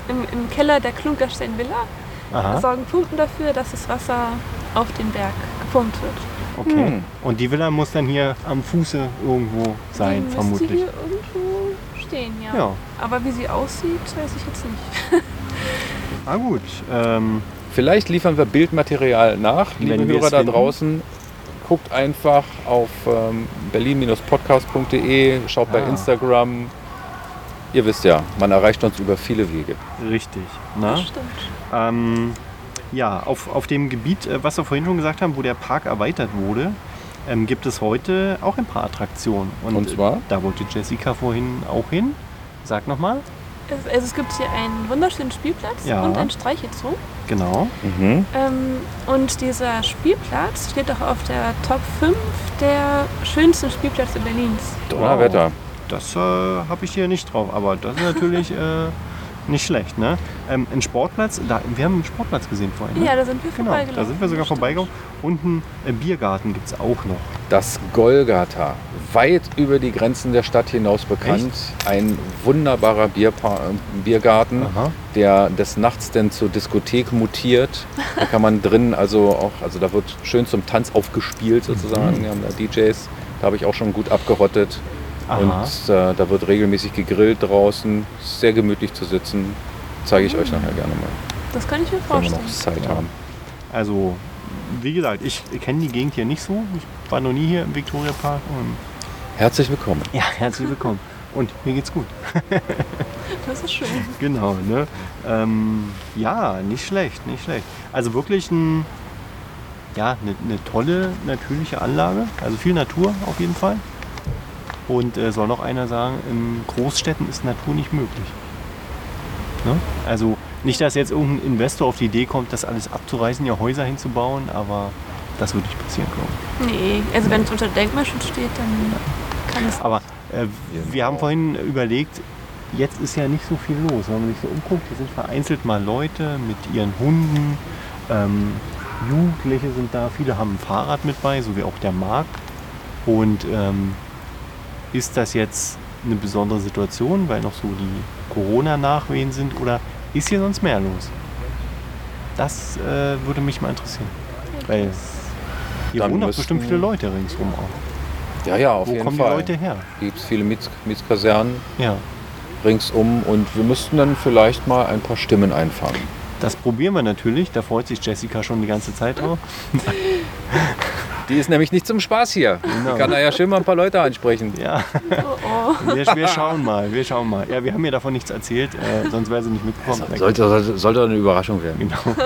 im, im Keller der Klunkerstein Villa Aha, sorgen Pumpen dafür, dass das Wasser auf den Berg gepumpt wird. okay. Hm. Und die Villa muss dann hier am Fuße irgendwo sein, die vermutlich. hier irgendwo stehen, ja. Ja, Aber wie sie aussieht, weiß ich jetzt nicht. ah gut. Ähm, Vielleicht liefern wir Bildmaterial nach. Liebe Hörer da finden. draußen, guckt einfach auf ähm, berlin-podcast.de, schaut bei Ah. Instagram. Ihr wisst ja, man erreicht uns über viele Wege. richtig. Na? Das stimmt. Ähm, ja, auf, auf dem Gebiet, äh, was wir vorhin schon gesagt haben, wo der Park erweitert wurde, ähm, gibt es heute auch ein paar Attraktionen. Und zwar? äh, Da wollte Jessica vorhin auch hin. Sag nochmal. Es, also es gibt hier einen wunderschönen Spielplatz Ja. und ein Streichelzoo. Genau. Mhm. Ähm, und dieser Spielplatz steht auch auf der Top 5 der schönsten Spielplätze Berlins. Donnerwetter. Das äh, habe ich hier nicht drauf, aber das ist natürlich äh, nicht schlecht. Ne? Ähm, ein Sportplatz, da, wir haben einen Sportplatz gesehen vorhin. Ne? Ja, da sind wir genau, vorbeigelaufen. da sind wir sogar Stimmt. vorbeigegangen. Und einen äh, Biergarten gibt es auch noch. Das Golgatha, weit über die Grenzen der Stadt hinaus bekannt. Ein wunderbarer Bierpa äh, Biergarten, Aha. der des Nachts denn zur Diskothek mutiert. Da kann man drin, also auch, also da wird schön zum Tanz aufgespielt sozusagen. Wir haben da DJs, da habe ich auch schon gut abgerottet. Aha. Und äh, da wird regelmäßig gegrillt draußen. Sehr gemütlich zu sitzen. Zeige ich euch nachher gerne mal, Das kann ich mir wenn wir vorstellen. noch Zeit Ja. haben. Also, wie gesagt, ich kenne die Gegend hier nicht so. Ich war noch nie hier im Victoria Park. Und Herzlich willkommen. ja, herzlich willkommen. Und mir geht's gut. Das ist schön. Genau, ne? Ähm, ja, nicht schlecht, nicht schlecht. Also wirklich ein, ja, eine, eine tolle natürliche Anlage. Also viel Natur auf jeden Fall. Und äh, soll noch einer sagen, in Großstädten ist Natur nicht möglich. Ne? Also nicht, dass jetzt irgendein Investor auf die Idee kommt, das alles abzureißen, ja Häuser hinzubauen, aber das wird nicht passieren, glaube ich. Nee, also wenn es unter Denkmalschutz steht, dann kann es. Aber äh, wir haben vorhin überlegt, jetzt ist ja nicht so viel los. Wenn man sich so umguckt, hier sind vereinzelt mal Leute mit ihren Hunden. Ähm, Jugendliche sind da, viele haben ein Fahrrad mit bei, so wie auch der Marc. Und ähm, ist das jetzt eine besondere Situation, weil noch so die Corona-Nachwehen sind oder ist hier sonst mehr los? Das äh, würde mich mal interessieren. Weil hier Dann wohnen doch bestimmt viele Leute ringsrum auch. Ja, ja, auf Wo jeden kommen Fall. die Leute her? Gibt es viele Miets Mietskasernen Ja, ringsum und wir müssten dann vielleicht mal ein paar Stimmen einfangen. das probieren wir natürlich. Da freut sich Jessica schon die ganze Zeit drauf. Die ist nämlich nicht zum Spaß hier. Genau. Die kann da ja schön mal ein paar Leute ansprechen. Ja, Oh, oh. wir, wir schauen mal, wir schauen mal. Ja, wir haben ihr davon nichts erzählt, äh, sonst wäre sie nicht mitgekommen. Sollte, sollte, sollte eine Überraschung werden. Genau.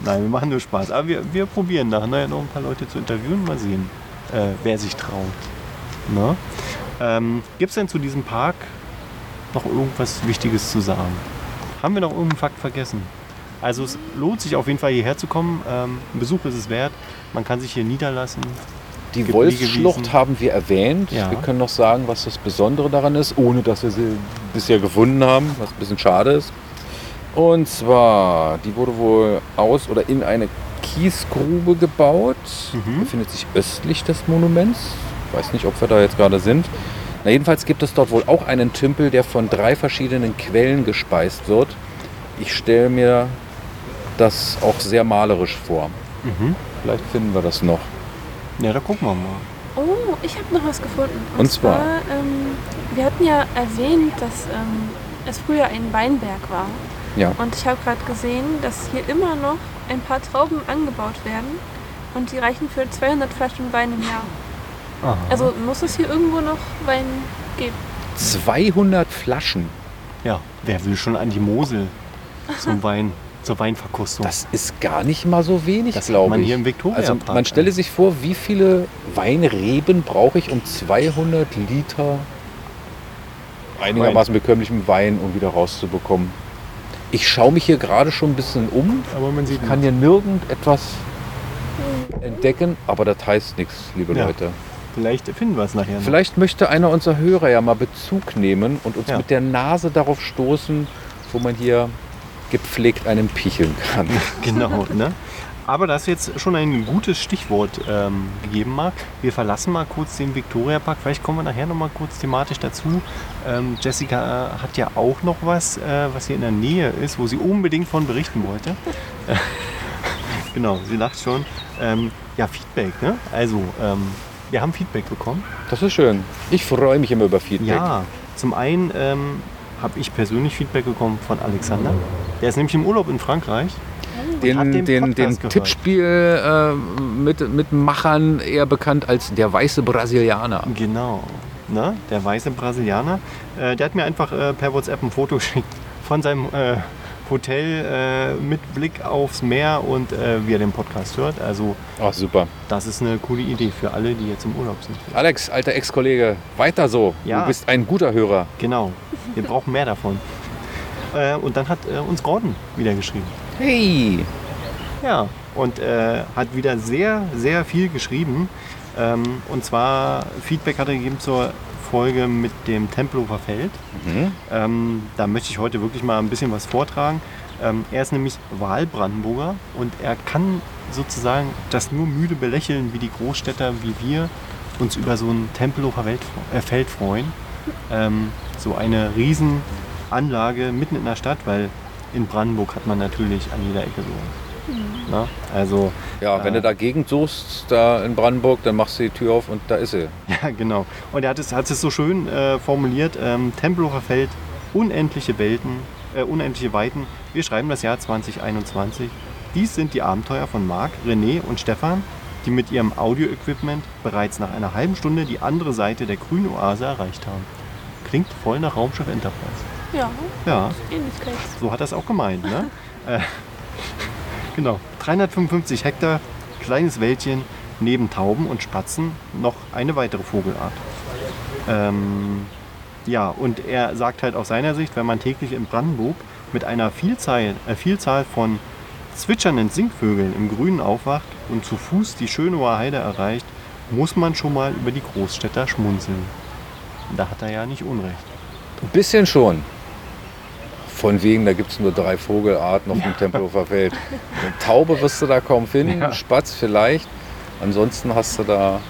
Nein, wir machen nur Spaß. Aber wir, wir probieren nachher noch ein paar Leute zu interviewen. Mal sehen, äh, wer sich traut. Ne? Ähm, Gibt es denn zu diesem Park noch irgendwas Wichtiges zu sagen? Haben wir noch irgendeinen Fakt vergessen? Also es lohnt sich auf jeden Fall hierher zu kommen. Ähm, ein Besuch ist es wert. Man kann sich hier niederlassen. Die Wolfsschlucht haben wir erwähnt. Ja. Wir können noch sagen, was das Besondere daran ist, ohne dass wir sie bisher gefunden haben, was ein bisschen schade ist. Und zwar, die wurde wohl aus oder in eine Kiesgrube gebaut. Mhm. Befindet sich östlich des Monuments. Ich weiß nicht, ob wir da jetzt gerade sind. Na, jedenfalls gibt es dort wohl auch einen Tümpel, der von drei verschiedenen Quellen gespeist wird. Ich stelle mir das auch sehr malerisch vor. Mhm. Vielleicht finden wir das noch. Ja, da gucken wir mal. Oh, ich habe noch was gefunden. Und zwar? ähm, wir hatten ja erwähnt, dass ähm, es früher ein Weinberg war. Ja. Und ich habe gerade gesehen, dass hier immer noch ein paar Trauben angebaut werden. Und die reichen für 200 Flaschen Wein im Jahr. Aha. Also muss es hier irgendwo noch Wein geben. 200 Flaschen. ja, wer will schon an die Mosel zum Wein, zur Weinverkostung? Das ist gar nicht mal so wenig, Das glaube hat man ich. hier im Viktoriapark also man stelle sich vor, wie viele Weinreben brauche ich, um 200 Liter einigermaßen bekömmlichem Wein, um wieder rauszubekommen. Ich schaue mich hier gerade schon ein bisschen um, Aber man sieht kann hier nirgend etwas entdecken, aber das heißt nichts, liebe Ja. Leute. Vielleicht finden wir es nachher noch. Vielleicht möchte einer unserer Hörer ja mal Bezug nehmen und uns Ja. mit der Nase darauf stoßen, wo man hier gepflegt einen picheln kann. Genau, ne? Aber das ist jetzt schon ein gutes Stichwort ähm, gegeben, Marc. Wir verlassen mal kurz den Viktoriapark. Vielleicht kommen wir nachher noch mal kurz thematisch dazu. Ähm, Jessica äh, hat ja auch noch was, äh, was hier in der Nähe ist, wo sie unbedingt von berichten wollte. genau, sie lacht schon. Ähm, ja, Feedback, ne? Also, ähm, wir haben Feedback bekommen. Das ist schön. Ich freue mich immer über Feedback. Ja, zum einen ähm, habe ich persönlich Feedback bekommen von Alexander. Der ist nämlich im Urlaub in Frankreich. hat Den, den den, den. Tippspiel äh, mit, mit Machern eher bekannt als der weiße Brasilianer. Genau. Ne? Der weiße Brasilianer. Äh, der hat mir einfach äh, per WhatsApp ein Foto geschickt von seinem äh, Hotel äh, mit Blick aufs Meer und äh, wie er den Podcast hört. Also Ach, super. das ist eine coole Idee für alle, die jetzt im Urlaub sind. Alex, alter Ex-Kollege, weiter so. Ja. Du bist ein guter Hörer. Genau. Wir brauchen mehr davon. Äh, und dann hat äh, uns Gordon wieder geschrieben. Hey! Ja, und äh, hat wieder sehr, sehr viel geschrieben. Ähm, und zwar Feedback hat er gegeben zur Folge mit dem Tempelhofer Feld. Mhm. Ähm, da möchte ich heute wirklich mal ein bisschen was vortragen. Ähm, er ist nämlich Wahlbrandenburger und er kann sozusagen das nur müde belächeln, wie die Großstädter, wie wir uns über so ein Tempelhofer äh, Feld freuen. Ähm, so eine Riesenanlage mitten in der Stadt, weil in Brandenburg hat man natürlich an jeder Ecke so. Na? Also, Ja, wenn Äh. du dagegen suchst, da in Brandenburg, dann machst du die Tür auf und da ist sie. Ja, genau. Und er hat es, hat es so schön äh, formuliert, ähm, Tempelhofer Feld, unendliche Welten, äh, unendliche Weiten. Wir schreiben das Jahr 2021. Dies sind die Abenteuer von Marc, René und Stefan, die mit ihrem Audio-Equipment bereits nach einer halben Stunde die andere Seite der grünen Oase erreicht haben. Klingt voll nach Raumschiff Enterprise. Ja, Ja, Ähnlichkeit. so hat er es auch gemeint. Ne? äh, genau, 355 Hektar, kleines Wäldchen, neben Tauben und Spatzen noch eine weitere Vogelart. Ähm, ja, und er sagt halt aus seiner Sicht, wenn man täglich in Brandenburg mit einer Vielzahl, äh, Vielzahl von zwitschernden Singvögeln im Grünen aufwacht und zu Fuß die Schönehoher Heide erreicht, muss man schon mal über die Großstädter schmunzeln. Da hat er ja nicht Unrecht. Ein bisschen schon. Von wegen, da gibt es nur drei Vogelarten auf dem Tempelhofer Feld. Eine Taube wirst du da kaum finden, Ja. Spatz vielleicht. Ansonsten hast du da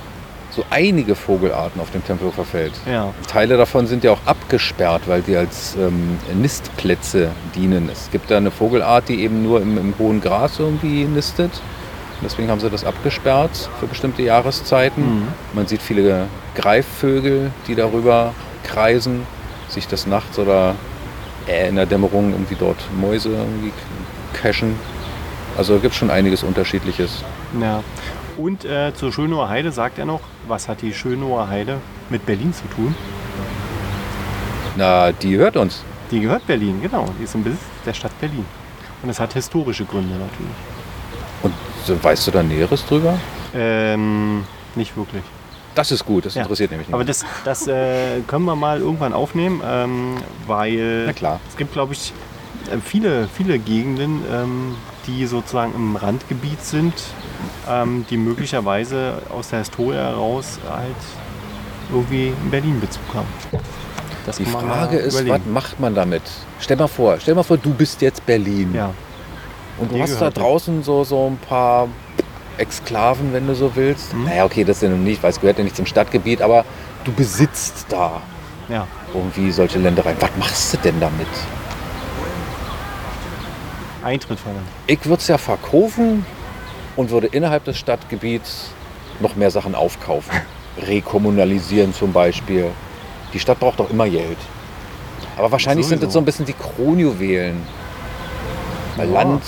so einige Vogelarten auf dem Tempelhofer Feld. Ja. Teile davon sind ja auch abgesperrt, weil die als ähm, Nistplätze dienen. Es gibt da eine Vogelart, die eben nur im, im hohen Gras irgendwie nistet. Deswegen haben sie das abgesperrt für bestimmte Jahreszeiten. Mhm. Man sieht viele Greifvögel, die darüber kreisen, sich des Nachts oder äh, in der Dämmerung irgendwie dort Mäuse irgendwie cachen. Also es gibt schon einiges Unterschiedliches. Ja. Und äh, zur Schönower Heide sagt er noch, was hat die Schönower Heide mit Berlin zu tun? Na, die hört uns. Die gehört Berlin, genau. Die ist im Besitz der Stadt Berlin. Und es hat historische Gründe natürlich. Und weißt du da Näheres drüber? Ähm, nicht wirklich. Das ist gut, das Ja. interessiert nämlich nicht. Aber das, das äh, können wir mal irgendwann aufnehmen, ähm, weil es gibt, glaube ich, äh, viele, viele Gegenden, ähm, die sozusagen im Randgebiet sind, ähm, die möglicherweise aus der Historie heraus halt irgendwie in Berlin Bezug haben. Das Die Frage ist, was überlegen. macht man damit? Stell mal vor, stell mal vor, du bist jetzt Berlin. Ja, Und du hast da draußen so, so ein paar Exklaven, wenn du so willst. Mhm. Naja, okay, das sind nicht, weil es gehört ja nicht zum Stadtgebiet, aber du besitzt da ja. irgendwie solche Ländereien. Was machst du denn damit? Eintritt verlangt. Ich würde es ja verkaufen und würde innerhalb des Stadtgebiets noch mehr Sachen aufkaufen. Rekommunalisieren zum Beispiel. Die Stadt braucht doch immer Geld. Aber wahrscheinlich sind Sowieso. das so ein bisschen die Kronjuwelen. Ja. Land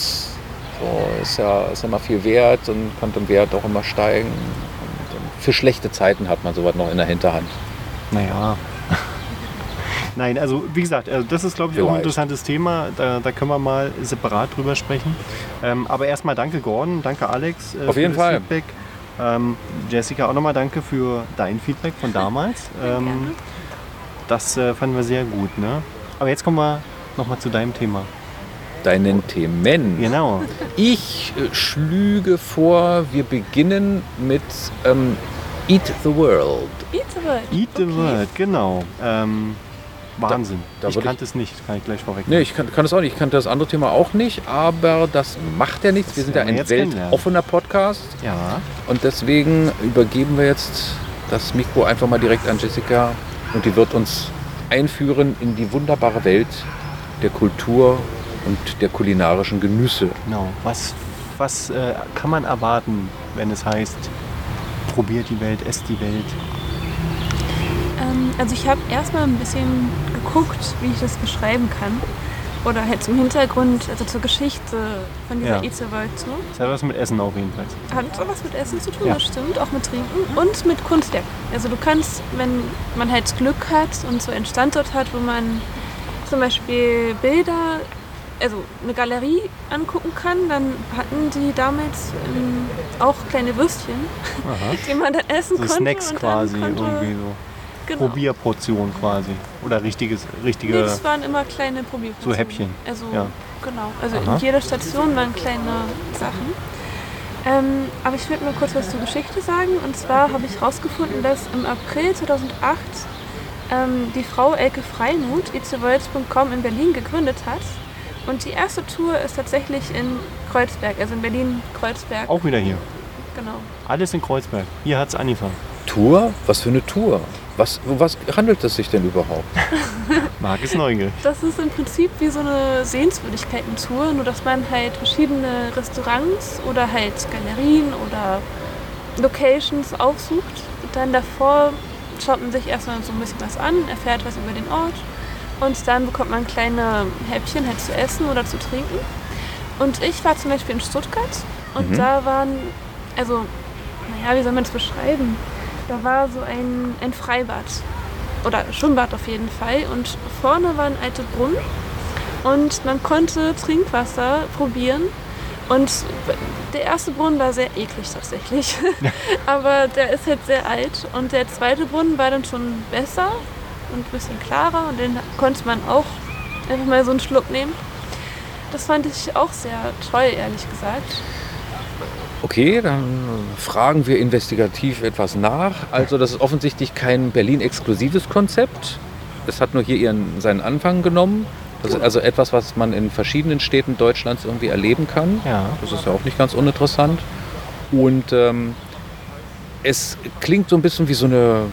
so, ist, ja, ist ja immer viel wert und kann im Wert auch immer steigen. Und, und für schlechte Zeiten hat man sowas noch in der Hinterhand. Naja. Nein, also wie gesagt, also das ist glaube ich auch ein interessantes Thema. Da, da können wir mal separat drüber sprechen. Ähm, aber erstmal danke Gordon, danke Alex äh, Auf jeden für das Fall. Feedback. Ähm, Jessica auch nochmal danke für dein Feedback von damals. Ähm, das äh, fanden wir sehr gut. Ne? Aber jetzt kommen wir nochmal zu deinem Thema. Deinen Themen. Genau. Ich äh, schlüge vor, wir beginnen mit ähm, Eat the World. Eat the World. Eat the Okay. World, genau. Ähm, Wahnsinn. da ich würd ich- kannte es nicht, kann ich gleich vorweg. Nee, ich kann, kann das auch nicht. Ich kannte das andere Thema auch nicht, aber das macht ja nichts. Wir sind ja ein weltoffener Podcast Ja, und deswegen übergeben wir jetzt das Mikro einfach mal direkt an Jessica und die wird uns einführen in die wunderbare Welt der Kultur und der kulinarischen Genüsse. genau. Was, was äh, kann man erwarten, wenn es heißt, probiert die Welt, esst die Welt? Ähm, also ich habe erstmal ein bisschen geguckt, wie ich das beschreiben kann. Oder halt zum Hintergrund, also zur Geschichte von dieser Ja. Eat the World zu. Das hat was mit Essen auf jeden Fall. Hat was mit Essen zu tun, Ja. das stimmt, auch mit Trinken und mit Kunstwerk. Also du kannst, wenn man halt Glück hat und so einen Standort hat, wo man zum Beispiel Bilder, also eine Galerie angucken kann, dann hatten die damals ähm, auch kleine Würstchen, Aha. die man dann essen So konnte. Snacks quasi, konnte, irgendwie so. Genau. Probierportion quasi. Oder richtiges, Nee, richtige. das waren immer kleine Probierportionen. So Häppchen. Also, Ja. genau. Also Aha. in jeder Station waren kleine Sachen. Ähm, aber ich würde mal kurz was zur Geschichte sagen. Und zwar habe ich herausgefunden, dass im April 2008 ähm, die Frau Elke Freimuth itzeworlds.com in Berlin gegründet hat. Und die erste Tour ist tatsächlich in Kreuzberg, also in Berlin-Kreuzberg. Auch wieder hier. Genau. Alles in Kreuzberg. Hier hat es angefangen. Tour? Was für eine Tour? Was, um was handelt es sich denn überhaupt? Marc ist neugierig. Das ist im Prinzip wie so eine Sehenswürdigkeiten-Tour, nur dass man halt verschiedene Restaurants oder halt Galerien oder Locations aufsucht. Und dann davor schaut man sich erstmal so ein bisschen was an, erfährt was über den Ort und dann bekommt man kleine Häppchen halt zu essen oder zu trinken. Und ich war zum Beispiel in Stuttgart und Mhm. da waren, also, naja, wie soll man das beschreiben? Da war so ein, ein Freibad oder Schwimmbad auf jeden Fall. Und vorne waren alte Brunnen und man konnte Trinkwasser probieren. Und der erste Brunnen war sehr eklig tatsächlich. Aber der ist halt sehr alt. Und der zweite Brunnen war dann schon besser und ein bisschen klarer. Und den konnte man auch einfach mal so einen Schluck nehmen. Das fand ich auch sehr toll, ehrlich gesagt. Okay, dann fragen wir investigativ etwas nach. Also das ist offensichtlich kein Berlin-exklusives Konzept. Es hat nur hier ihren, seinen Anfang genommen. Das ist also etwas, was man in verschiedenen Städten Deutschlands irgendwie erleben kann. Ja. Das ist ja auch nicht ganz uninteressant. Und ähm, es klingt so ein bisschen wie so eine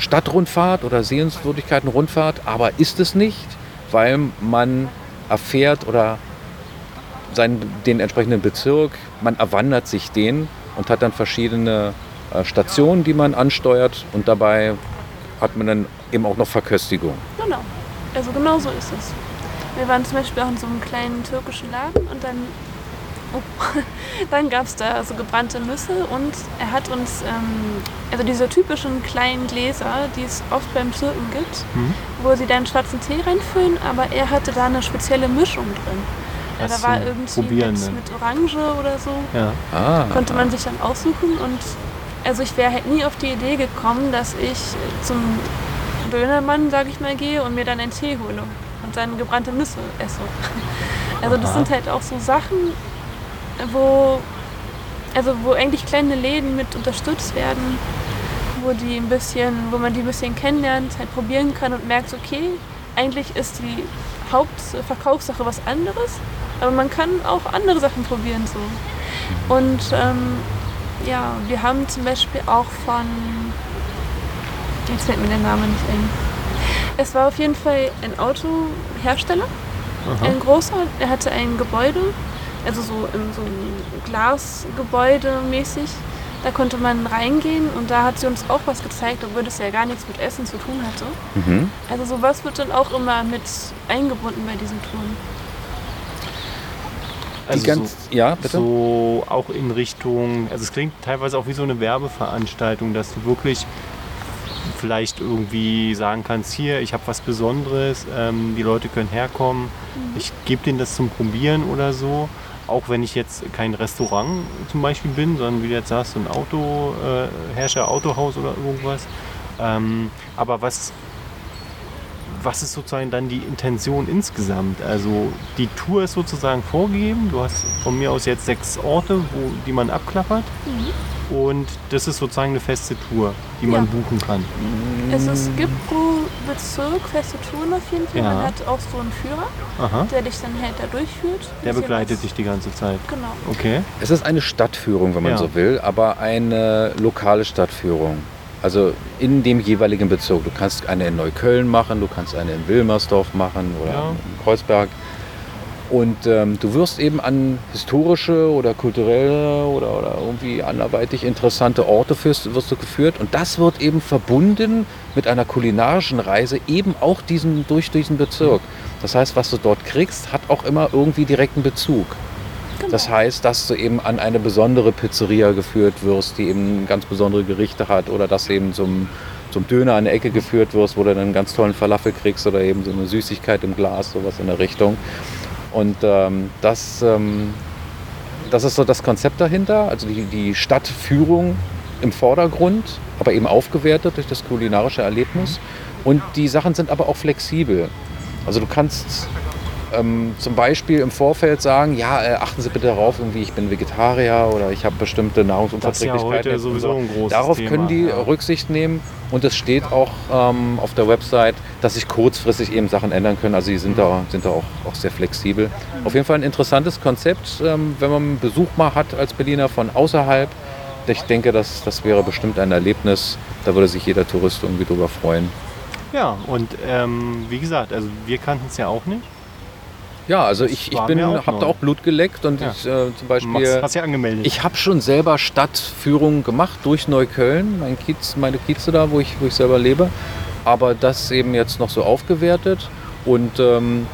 Stadtrundfahrt oder Sehenswürdigkeitenrundfahrt, aber ist es nicht, weil man erfährt oder seinen, den entsprechenden Bezirk, man erwandert sich den und hat dann verschiedene äh, Stationen, die man ansteuert und dabei hat man dann eben auch noch Verköstigung. Genau. Also genau so ist es. Wir waren zum Beispiel auch in so einem kleinen türkischen Laden und dann, oh, dann gab es da so gebrannte Nüsse und er hat uns, ähm, also diese typischen kleinen Gläser, die es oft beim Türken gibt, Mhm. wo sie dann schwarzen Tee reinfüllen, aber er hatte da eine spezielle Mischung drin. Ja, Ach da war irgendwie mit, ne? mit Orange oder so. Ja. Ah, konnte man sich dann aussuchen und also ich wäre halt nie auf die Idee gekommen, dass ich zum Dönermann, sag ich mal, gehe und mir dann einen Tee hole und dann gebrannte Nüsse esse. Also das Aha. sind halt auch so Sachen, wo also wo eigentlich kleine Läden mit unterstützt werden, wo die ein bisschen, wo man die ein bisschen kennenlernt, halt probieren kann und merkt, okay, eigentlich ist die Hauptverkaufssache was anderes, aber man kann auch andere Sachen probieren so. Und ähm, ja, wir haben zum Beispiel auch von, jetzt fällt mir der Name nicht ein. Es war auf jeden Fall ein Autohersteller, ein großer, der hatte ein Gebäude, also so in so ein Glasgebäude mäßig. Da konnte man reingehen und da hat sie uns auch was gezeigt, obwohl das ja gar nichts mit Essen zu tun hatte. mhm. Also sowas wird dann auch immer mit eingebunden bei diesen Touren. Also ganz, ja, bitte? So auch in Richtung, also es klingt teilweise auch wie so eine Werbeveranstaltung, dass du wirklich vielleicht irgendwie sagen kannst, hier, ich habe was Besonderes, ähm, die Leute können herkommen, ich gebe denen das zum Probieren oder so. Auch wenn ich jetzt kein Restaurant zum Beispiel bin, sondern wie du jetzt sagst, ein Autohersteller, äh, Autohaus oder irgendwas. Ähm, aber was, was ist sozusagen dann die Intention insgesamt? Also die Tour ist sozusagen vorgegeben. Du hast von mir aus jetzt sechs Orte, wo, die man abklappert. Und das ist sozusagen eine feste Tour, die man Ja. buchen kann. Es, es gibt pro Bezirk feste Touren auf jeden Fall. Ja. Man hat auch so einen Führer, Aha. der dich dann halt da durchführt. Der begleitet was- dich die ganze Zeit. Genau. Okay. Es ist eine Stadtführung, wenn man Ja. so will, aber eine lokale Stadtführung. Also in dem jeweiligen Bezirk. Du kannst eine in Neukölln machen, du kannst eine in Wilmersdorf machen oder Ja. in Kreuzberg. Und ähm, du wirst eben an historische oder kulturelle oder, oder irgendwie anderweitig interessante Orte führst, wirst du geführt. Und das wird eben verbunden mit einer kulinarischen Reise eben auch diesen, durch diesen Bezirk. Das heißt, was du dort kriegst, hat auch immer irgendwie direkten Bezug. Das heißt, dass du eben an eine besondere Pizzeria geführt wirst, die eben ganz besondere Gerichte hat oder dass eben zum, zum Döner an der Ecke geführt wirst, wo du dann einen ganz tollen Falafel kriegst oder eben so eine Süßigkeit im Glas, sowas in der Richtung. Und ähm, das, ähm, das ist so das Konzept dahinter, also die, die Stadtführung im Vordergrund, aber eben aufgewertet durch das kulinarische Erlebnis. Und die Sachen sind aber auch flexibel. Also du kannst ähm, zum Beispiel im Vorfeld sagen, ja, äh, achten Sie bitte darauf, irgendwie ich bin Vegetarier oder ich habe bestimmte Nahrungsunverträglichkeiten. Das ist ja heute sowieso ein großes Darauf Thema, können die ja. Rücksicht nehmen und es steht auch ähm, auf der Website, dass sich kurzfristig eben Sachen ändern können. Also die sind da, sind da auch, auch sehr flexibel. Auf jeden Fall ein interessantes Konzept, ähm, wenn man einen Besuch mal hat als Berliner von außerhalb. Ich denke, das, das wäre bestimmt ein Erlebnis. Da würde sich jeder Tourist irgendwie drüber freuen. Ja, und ähm, wie gesagt, also wir kannten es ja auch nicht. Ja, also Das ich, ich bin, habe da auch Blut geleckt und Ja. ich äh, zum Beispiel. Machst, hast ja angemeldet. Ich habe schon selber Stadtführungen gemacht durch Neukölln, mein Kiez, meine Kieze da, wo ich, wo ich selber lebe. Aber das eben jetzt noch so aufgewertet. Und ähm,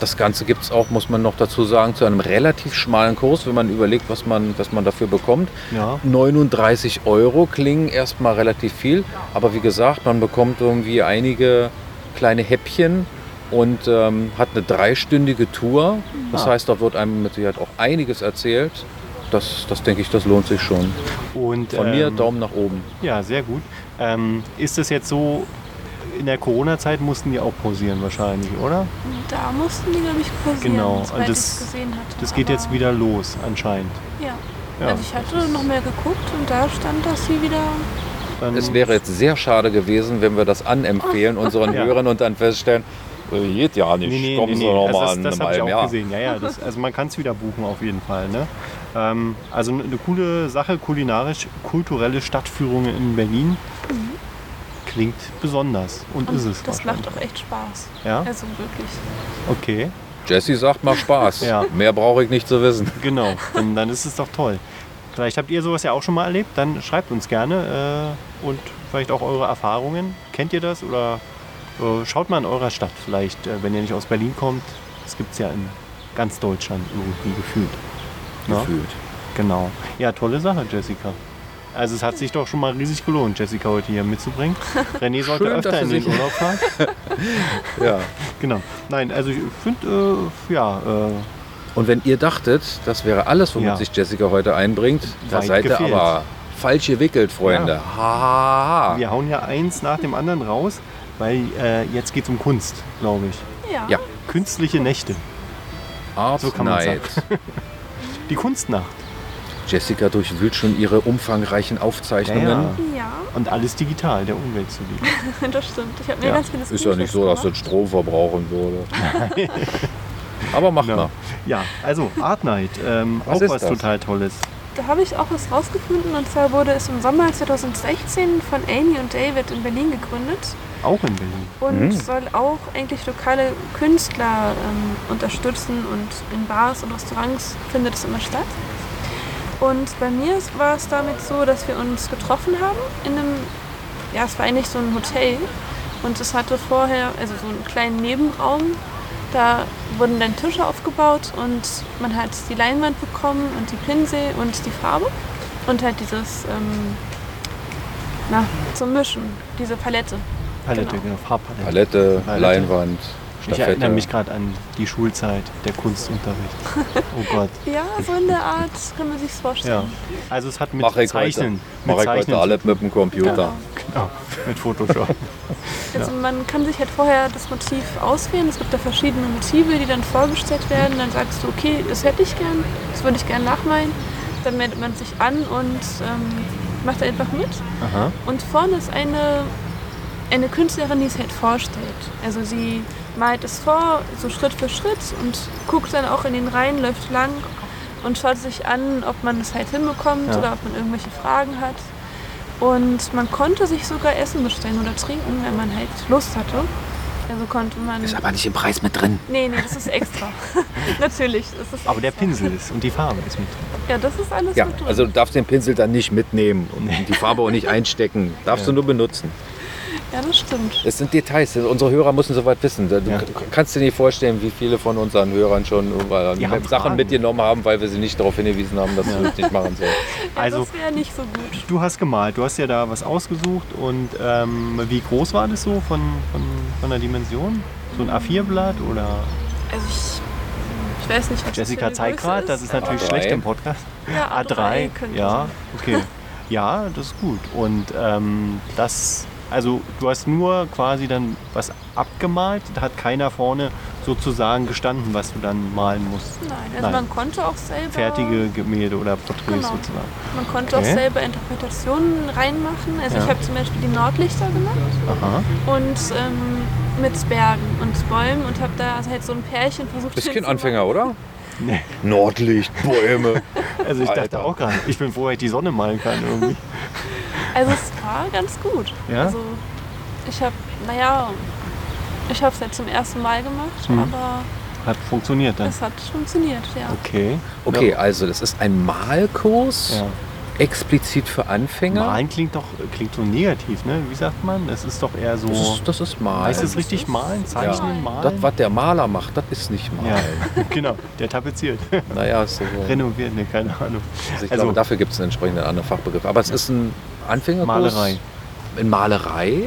das Ganze gibt es auch, muss man noch dazu sagen, zu einem relativ schmalen Kurs, wenn man überlegt, was man, was man dafür bekommt. ja. 39 Euro klingen erstmal relativ viel, aber wie gesagt, man bekommt irgendwie einige kleine Häppchen und ähm, hat eine dreistündige Tour. Das Ah. heißt, da wird einem mit Sicherheit auch einiges erzählt. Das, das denke ich, das lohnt sich schon. Und, Von mir ähm, Daumen nach oben. Ja, sehr gut. Ähm, ist es jetzt so, in der Corona-Zeit mussten die auch pausieren wahrscheinlich, oder? Da mussten die, glaube ich, pausieren, Genau, und das- es gesehen hatte. Das geht Aber, jetzt wieder los anscheinend. Ja. Ja. Also ich hatte noch mehr geguckt und da stand, dass sie wieder... Dann, Es wäre jetzt sehr schade gewesen, wenn wir das anempfehlen unseren Ja. Hörern und dann feststellen, Äh, Geht ja nicht. Nee, nee, Kommen nee, Sie nee. noch Also mal das, das habe ich auch Jahr. gesehen. Ja, ja, das, also man kann es wieder buchen auf jeden Fall. Ne? Ähm, also eine coole Sache, kulinarisch, kulturelle Stadtführungen in Berlin. Klingt besonders und, Und ist es das macht auch echt Spaß. Ja, Also wirklich. okay, Jesse sagt, macht Spaß. Ja. Mehr brauche ich nicht zu wissen. genau. Dann, dann ist es doch toll. Vielleicht habt ihr sowas ja auch schon mal erlebt, dann schreibt uns gerne äh, und vielleicht auch eure Erfahrungen. Kennt ihr das oder schaut mal in eurer Stadt vielleicht, äh, wenn ihr nicht aus Berlin kommt. Das gibt es ja in ganz Deutschland irgendwie gefühlt. Ja? Gefühlt. Genau. Ja, tolle Sache, Jessica. Also es hat sich doch schon mal riesig gelohnt, Jessica heute hier mitzubringen. René sollte Schön, öfter in den Urlaub fahren. Ja. Genau. Nein, also ich finde, äh, ja, äh, Und wenn ihr dachtet, das wäre alles, womit Ja. sich Jessica heute einbringt, da seid ihr aber falsch gewickelt, Freunde. Ha, ha, ha. wir hauen ja eins nach dem anderen raus, weil äh, jetzt geht es um Kunst, glaube ich. Ja. Ja. Künstliche Nächte. Art So kann man Night. Die Kunstnacht. Jessica durchwühlt schon ihre umfangreichen Aufzeichnungen. Ja, ja. Ja, Und alles digital, der Umwelt zu lieben. das stimmt. Ich habe mir Ja, ganz viele Ist ja nicht so, dass das Strom verbrauchen würde. Aber mach Genau. mal. Ja, also Art Night, ähm, Was auch ist was das? total Tolles. Da habe ich auch was rausgefunden und zwar wurde es im Sommer 2016 von Amy und David in Berlin gegründet Auch in Berlin. und Mhm. soll auch eigentlich lokale Künstler ähm, unterstützen und in Bars und Restaurants findet es immer statt. Und bei mir war es damit so, dass wir uns getroffen haben in einem, ja, es war eigentlich so ein Hotel und es hatte vorher, also so einen kleinen Nebenraum, da wurden dann Tische aufgebaut und man hat die Leinwand bekommen und die Pinsel und die Farbe und halt dieses, ähm, na, zum Mischen, diese Palette. Palette, Genau. genau, Farbpalette. Palette, Palette. Leinwand, Ich erinnere Staffette. mich gerade an die Schulzeit, der Kunstunterricht. Oh Gott. Ja, so in der Art kann man sich's Ja. vorstellen. Also es hat mit Mach ich Zeichnen, heute, mach mit ich heute alles mit dem Computer. Genau, mit Photoshop. Also man kann sich halt vorher das Motiv auswählen. Es gibt da verschiedene Motive, die dann vorgestellt werden. Dann sagst du, okay, das hätte ich gern, das würde ich gern nachmalen. Dann meldet man sich an und ähm, macht einfach mit. Aha. Und vorne ist eine, eine Künstlerin, die es halt vorstellt. Also sie malt es vor, so Schritt für Schritt und guckt dann auch in den Reihen, läuft lang und schaut sich an, ob man es halt hinbekommt Ja. oder ob man irgendwelche Fragen hat. Und man konnte sich sogar Essen bestellen oder trinken, wenn man halt Lust hatte. Also konnte man. Ist aber nicht im Preis mit drin. Nee, nee, das ist extra. Natürlich. Das ist Aber der extra. Pinsel ist und die Farbe ist mit drin. Ja, das ist alles Ja, mit drin. also du darfst den Pinsel dann nicht mitnehmen und die Farbe auch nicht einstecken. Darfst Ja. du nur benutzen. Ja, das stimmt. Es sind Details. Unsere Hörer müssen soweit wissen. Du Ja. kannst dir nicht vorstellen, wie viele von unseren Hörern schon haben Sachen Fragen. mitgenommen haben, weil wir sie nicht darauf hingewiesen haben, dass sie das nicht machen sollen. Ja, Also- das wäre nicht so gut. Du hast gemalt, du hast ja da was ausgesucht und ähm, wie groß war das so von, von, von der Dimension? So ein A4-Blatt oder Also ich, ich weiß nicht, was das Jessica zeigt gerade, das ist natürlich A3. schlecht im Podcast. Ja, A3, könnte ja, sein. okay. Ja, das ist gut. Und ähm, das, also du hast nur quasi dann was abgemalt, da hat keiner vorne sozusagen gestanden, was du dann malen musst. Nein, also Nein. man konnte auch selber. Fertige Gemälde oder Porträts Genau. sozusagen. Man konnte Okay. auch selber Interpretationen reinmachen. Also Ja. ich habe zum Beispiel die Nordlichter gemacht Aha. und ähm, mit Bergen und Bäumen und habe da halt so ein Pärchen versucht. Bist kein. Anfänger, oder? Nee. Nordlicht, Bäume. Also ich dachte Alter. auch gerade, ich bin froh, dass ich die Sonne malen kann irgendwie. Also es war ganz gut. Ja? Also ich habe, naja, ich habe es halt zum ersten Mal gemacht, Mhm. aber Hat funktioniert dann. es hat funktioniert, ja. Okay. Okay, also das ist ein Malkurs, Ja. explizit für Anfänger. Malen klingt doch klingt so negativ, ne? Wie sagt man? Es ist doch eher so. Das ist, das ist Malen. heißt es Das richtig ist- malen? Zeichnen, Ja. malen? Das, was der Maler macht, das ist nicht ja, Malen. genau. Der tapeziert. Naja, ist so. Renoviert, ne, keine Ahnung. Also ich Also- glaube, dafür gibt es einen entsprechenden anderen Fachbegriff. Aber es ist ein Anfängerkurs. Malerei. In Malerei.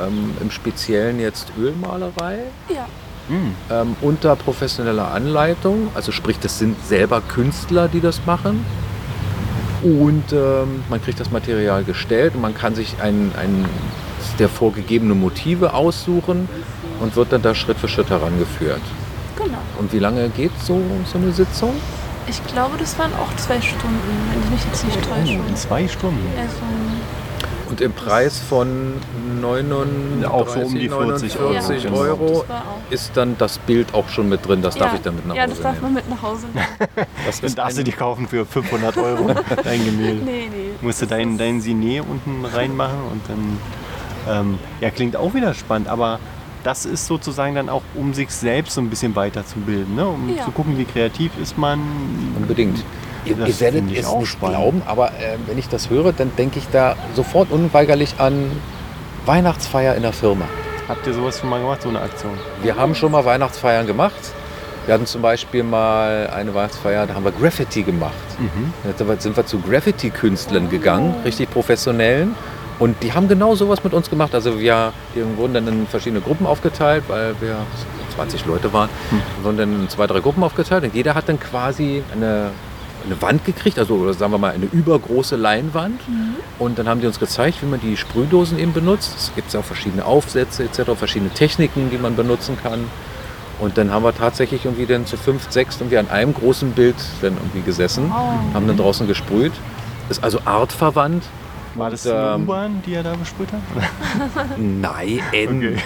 Ähm, Im Speziellen jetzt Ölmalerei. Ja, Hm. Ähm, unter professioneller Anleitung. Also sprich, das sind selber Künstler, die das machen. Und ähm, man kriegt das Material gestellt und man kann sich ein, ein der vorgegebene Motive aussuchen und wird dann da Schritt für Schritt herangeführt. genau. Und wie lange geht so, so eine Sitzung? Ich glaube, das waren auch zwei Stunden, wenn ich mich jetzt nicht täusche. Oh, in zwei Stunden. Also, Und im Preis von 39, Auch so um die 40 Euro. 49 Ja, genau. Euro ist dann das Bild auch schon mit drin. Das darf ja. ich dann mit nach Ja, Hause das darf nehmen. man mit nach Hause nehmen. Das Dann ist darfst du die kaufen für 500 Euro, dein Gemälde. nee, nee. Musst du dein, dein Signet unten reinmachen und dann. Ähm, ja, klingt auch wieder spannend, aber das ist sozusagen dann auch, um sich selbst so ein bisschen weiterzubilden, ne? um Ja. zu gucken, wie kreativ ist man. Unbedingt. Ihr, Das ihr werdet es auch nicht spannend. glauben, aber äh, wenn ich das höre, dann denke ich da sofort unweigerlich an Weihnachtsfeier in der Firma. Habt ihr sowas schon mal gemacht, so eine Aktion? Wir haben schon mal Weihnachtsfeiern gemacht. Wir hatten zum Beispiel mal eine Weihnachtsfeier, da haben wir Graffiti gemacht. Da sind wir zu Graffiti-Künstlern gegangen, richtig professionellen. Und die haben genau sowas mit uns gemacht. Also wir, wurden dann in verschiedene Gruppen aufgeteilt, weil wir 20 Leute waren. Wir wurden dann in zwei, drei Gruppen aufgeteilt und jeder hat dann quasi eine, eine Wand gekriegt, also sagen wir mal eine übergroße Leinwand. Und dann haben die uns gezeigt, wie man die Sprühdosen eben benutzt. Es gibt ja auch verschiedene Aufsätze etc., verschiedene Techniken, die man benutzen kann. Und dann haben wir tatsächlich irgendwie dann zu fünf, sechs irgendwie an einem großen Bild dann irgendwie gesessen, haben dann draußen gesprüht. Ist also artverwandt. War das eine ähm, U-Bahn, die er da besprüht hat? Nein. Okay.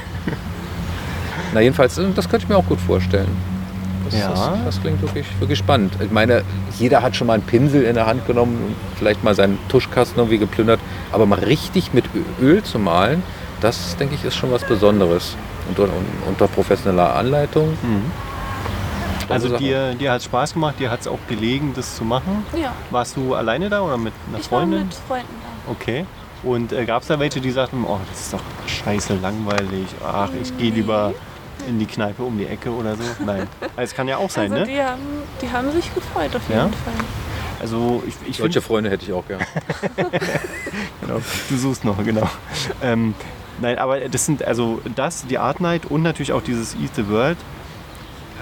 Na jedenfalls, äh, das könnte ich mir auch gut vorstellen. Das, Ja. das, das klingt wirklich, wirklich spannend. Ich meine, jeder hat schon mal einen Pinsel in der Hand genommen und vielleicht mal seinen Tuschkasten irgendwie geplündert. Aber mal richtig mit Öl zu malen, das denke ich ist schon was Besonderes. Unter, un- unter professioneller Anleitung. Also Sache. dir, dir hat es Spaß gemacht, dir hat es auch gelegen, das zu machen. Ja, Warst du alleine da oder mit einer ich war Freundin? mit Freunden da. Okay. Und äh, gab es da welche, die sagten, oh, das ist doch scheiße langweilig. Ach, ich gehe lieber in die Kneipe um die Ecke oder so. Nein. Also, es kann ja auch sein, Also ne? die, haben, die haben sich gefreut auf jeden Ja? Fall. Also ich, ich Solche Freunde hätte ich auch gern. genau, du suchst noch, genau. Ähm, nein, aber das sind also das, die Art Night und natürlich auch dieses Eat the World.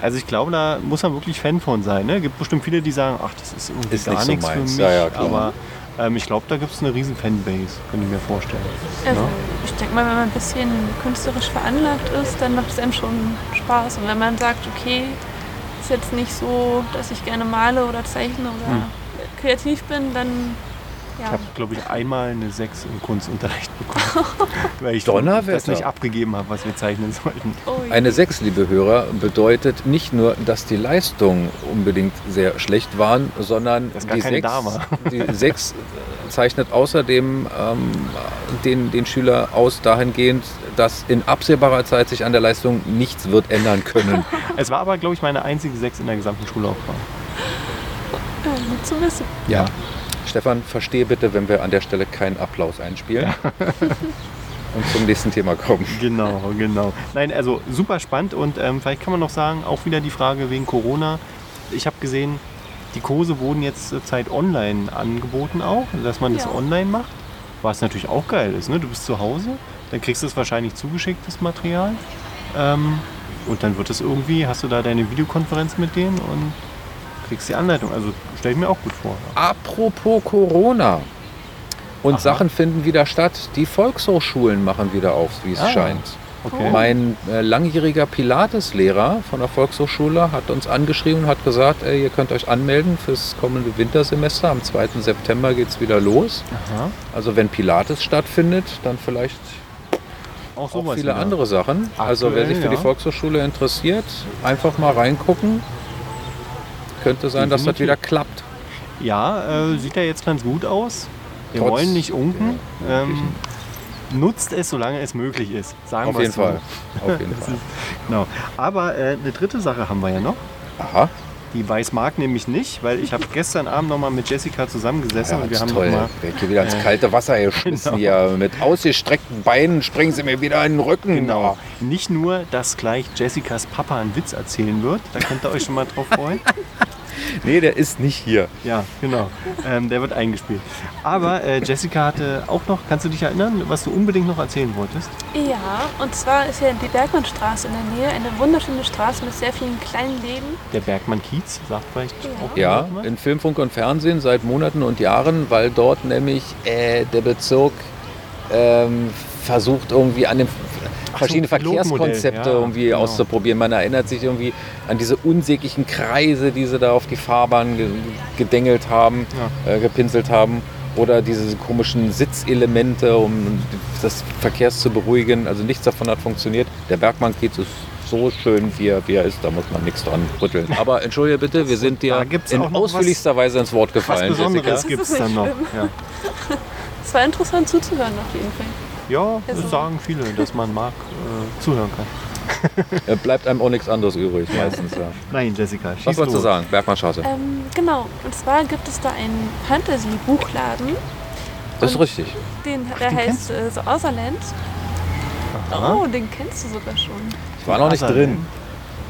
Also ich glaube, da muss man wirklich Fan von sein. Ne? gibt bestimmt viele, die sagen, ach, das ist irgendwie Ist gar nicht so nichts für meins. mich. Ja, ja, klar. aber ähm, ich glaube, da gibt es eine riesen Fanbase, könnte ich mir vorstellen. Also Ja. ich denke mal, wenn man ein bisschen künstlerisch veranlagt ist, dann macht es einem schon Spaß. Und wenn man sagt, okay, ist jetzt nicht so, dass ich gerne male oder zeichne oder Hm. kreativ bin, dann Ich ja. habe, glaube ich, einmal eine 6 im Kunstunterricht bekommen. weil ich das nicht abgegeben habe, was wir zeichnen sollten. Eine 6, liebe Hörer, bedeutet nicht nur, dass die Leistungen unbedingt sehr schlecht waren, sondern die keine 6, da war. die 6 zeichnet außerdem ähm, den, den Schüler aus dahingehend, dass in absehbarer Zeit sich an der Leistung nichts wird ändern können. Es war aber, glaube ich, meine einzige 6 in der gesamten Schullaufbahn. Ja, gut zu wissen. ja. Stefan, verstehe bitte, wenn wir an der Stelle keinen Applaus einspielen und zum nächsten Thema kommen. Genau, genau. Nein, also super spannend und ähm, vielleicht kann man noch sagen, auch wieder die Frage wegen Corona. Ich habe gesehen, die Kurse wurden jetzt zur Zeit online angeboten auch, dass man das Ja. online macht. Was natürlich auch geil ist, ne? Du bist zu Hause, dann kriegst du es wahrscheinlich zugeschickt, das Material. Ähm, und dann wird es irgendwie, hast du da deine Videokonferenz mit denen und kriegst die Anleitung. Also stell ich mir auch gut vor. Apropos Corona. Und Aha. Sachen finden wieder statt. Die Volkshochschulen machen wieder auf, wie es Ah. scheint. Okay. Mein äh, langjähriger Pilates-Lehrer von der Volkshochschule hat uns angeschrieben und hat gesagt, ey, ihr könnt euch anmelden fürs kommende Wintersemester. Am 2. September geht es wieder los. Aha. Also wenn Pilates stattfindet, dann vielleicht Auch auch viele wieder. andere Sachen. also wer sich für Aktuell, die ja. Volkshochschule interessiert, einfach mal reingucken. Könnte sein, dass das wieder klappt. Ja, äh, sieht ja jetzt ganz gut aus. Wir Trotz- wollen nicht unken. Ähm, nutzt es, solange es möglich ist. Sagen Auf wir jeden es so. Fall. Auf jeden Fall. Genau. Aber äh, eine dritte Sache haben wir ja noch. Aha. Die weiß Marc nämlich nicht, weil ich habe gestern Abend noch mal mit Jessica zusammengesessen Ja, und wir haben toll. mal, Wer geht wieder ins kalte Wasser geschmissen Genau. hier. Mit ausgestreckten Beinen springen sie mir wieder in den Rücken. Genau. Nicht nur, dass gleich Jessicas Papa einen Witz erzählen wird, da könnt ihr euch schon mal drauf freuen. Nee, der ist nicht hier. Ja, genau. Ähm, der wird eingespielt. Aber äh, Jessica hatte auch noch, kannst du dich erinnern, was du unbedingt noch erzählen wolltest? Ja, und zwar ist ja die Bergmannstraße in der Nähe eine wunderschöne Straße mit sehr vielen kleinen Läden. Der Bergmann Kiez, sagt vielleicht Ja. auch Ja, jemand was? in Film, Funk und Fernsehen seit Monaten und Jahren, weil dort nämlich äh, der Bezirk ähm, versucht irgendwie an dem verschiedene Pilotmodell, Verkehrskonzepte ja, irgendwie genau. auszuprobieren. Man erinnert sich irgendwie an diese unsäglichen Kreise, die sie da auf die Fahrbahn ge gedengelt haben, äh, gepinselt haben. oder diese komischen Sitzelemente, um das Verkehrs zu beruhigen. Also nichts davon hat funktioniert. Der Bergmann-Kiez ist so schön, wie er, wie er ist, da muss man nichts dran rütteln. Aber entschuldige bitte, wir sind dir in noch was- ausführlichster Weise ins Wort Was gefallen, Besonderes Jessica. gibt es dann noch. Ja, Es war interessant zuzuhören auf jeden Fall. Ja das sagen viele, dass man mag äh, zuhören kann. Äh, Bleibt einem auch nichts anderes übrig, meistens. Ja. Nein, Jessica, schieß Was wolltest du sagen? Bergmannstraße. Ähm, genau, und zwar gibt es da einen Fantasy-Buchladen, Das ist richtig. den, der den heißt äh, The Otherland. Aha. Oh, den kennst du sogar schon. Ich war noch nicht drin.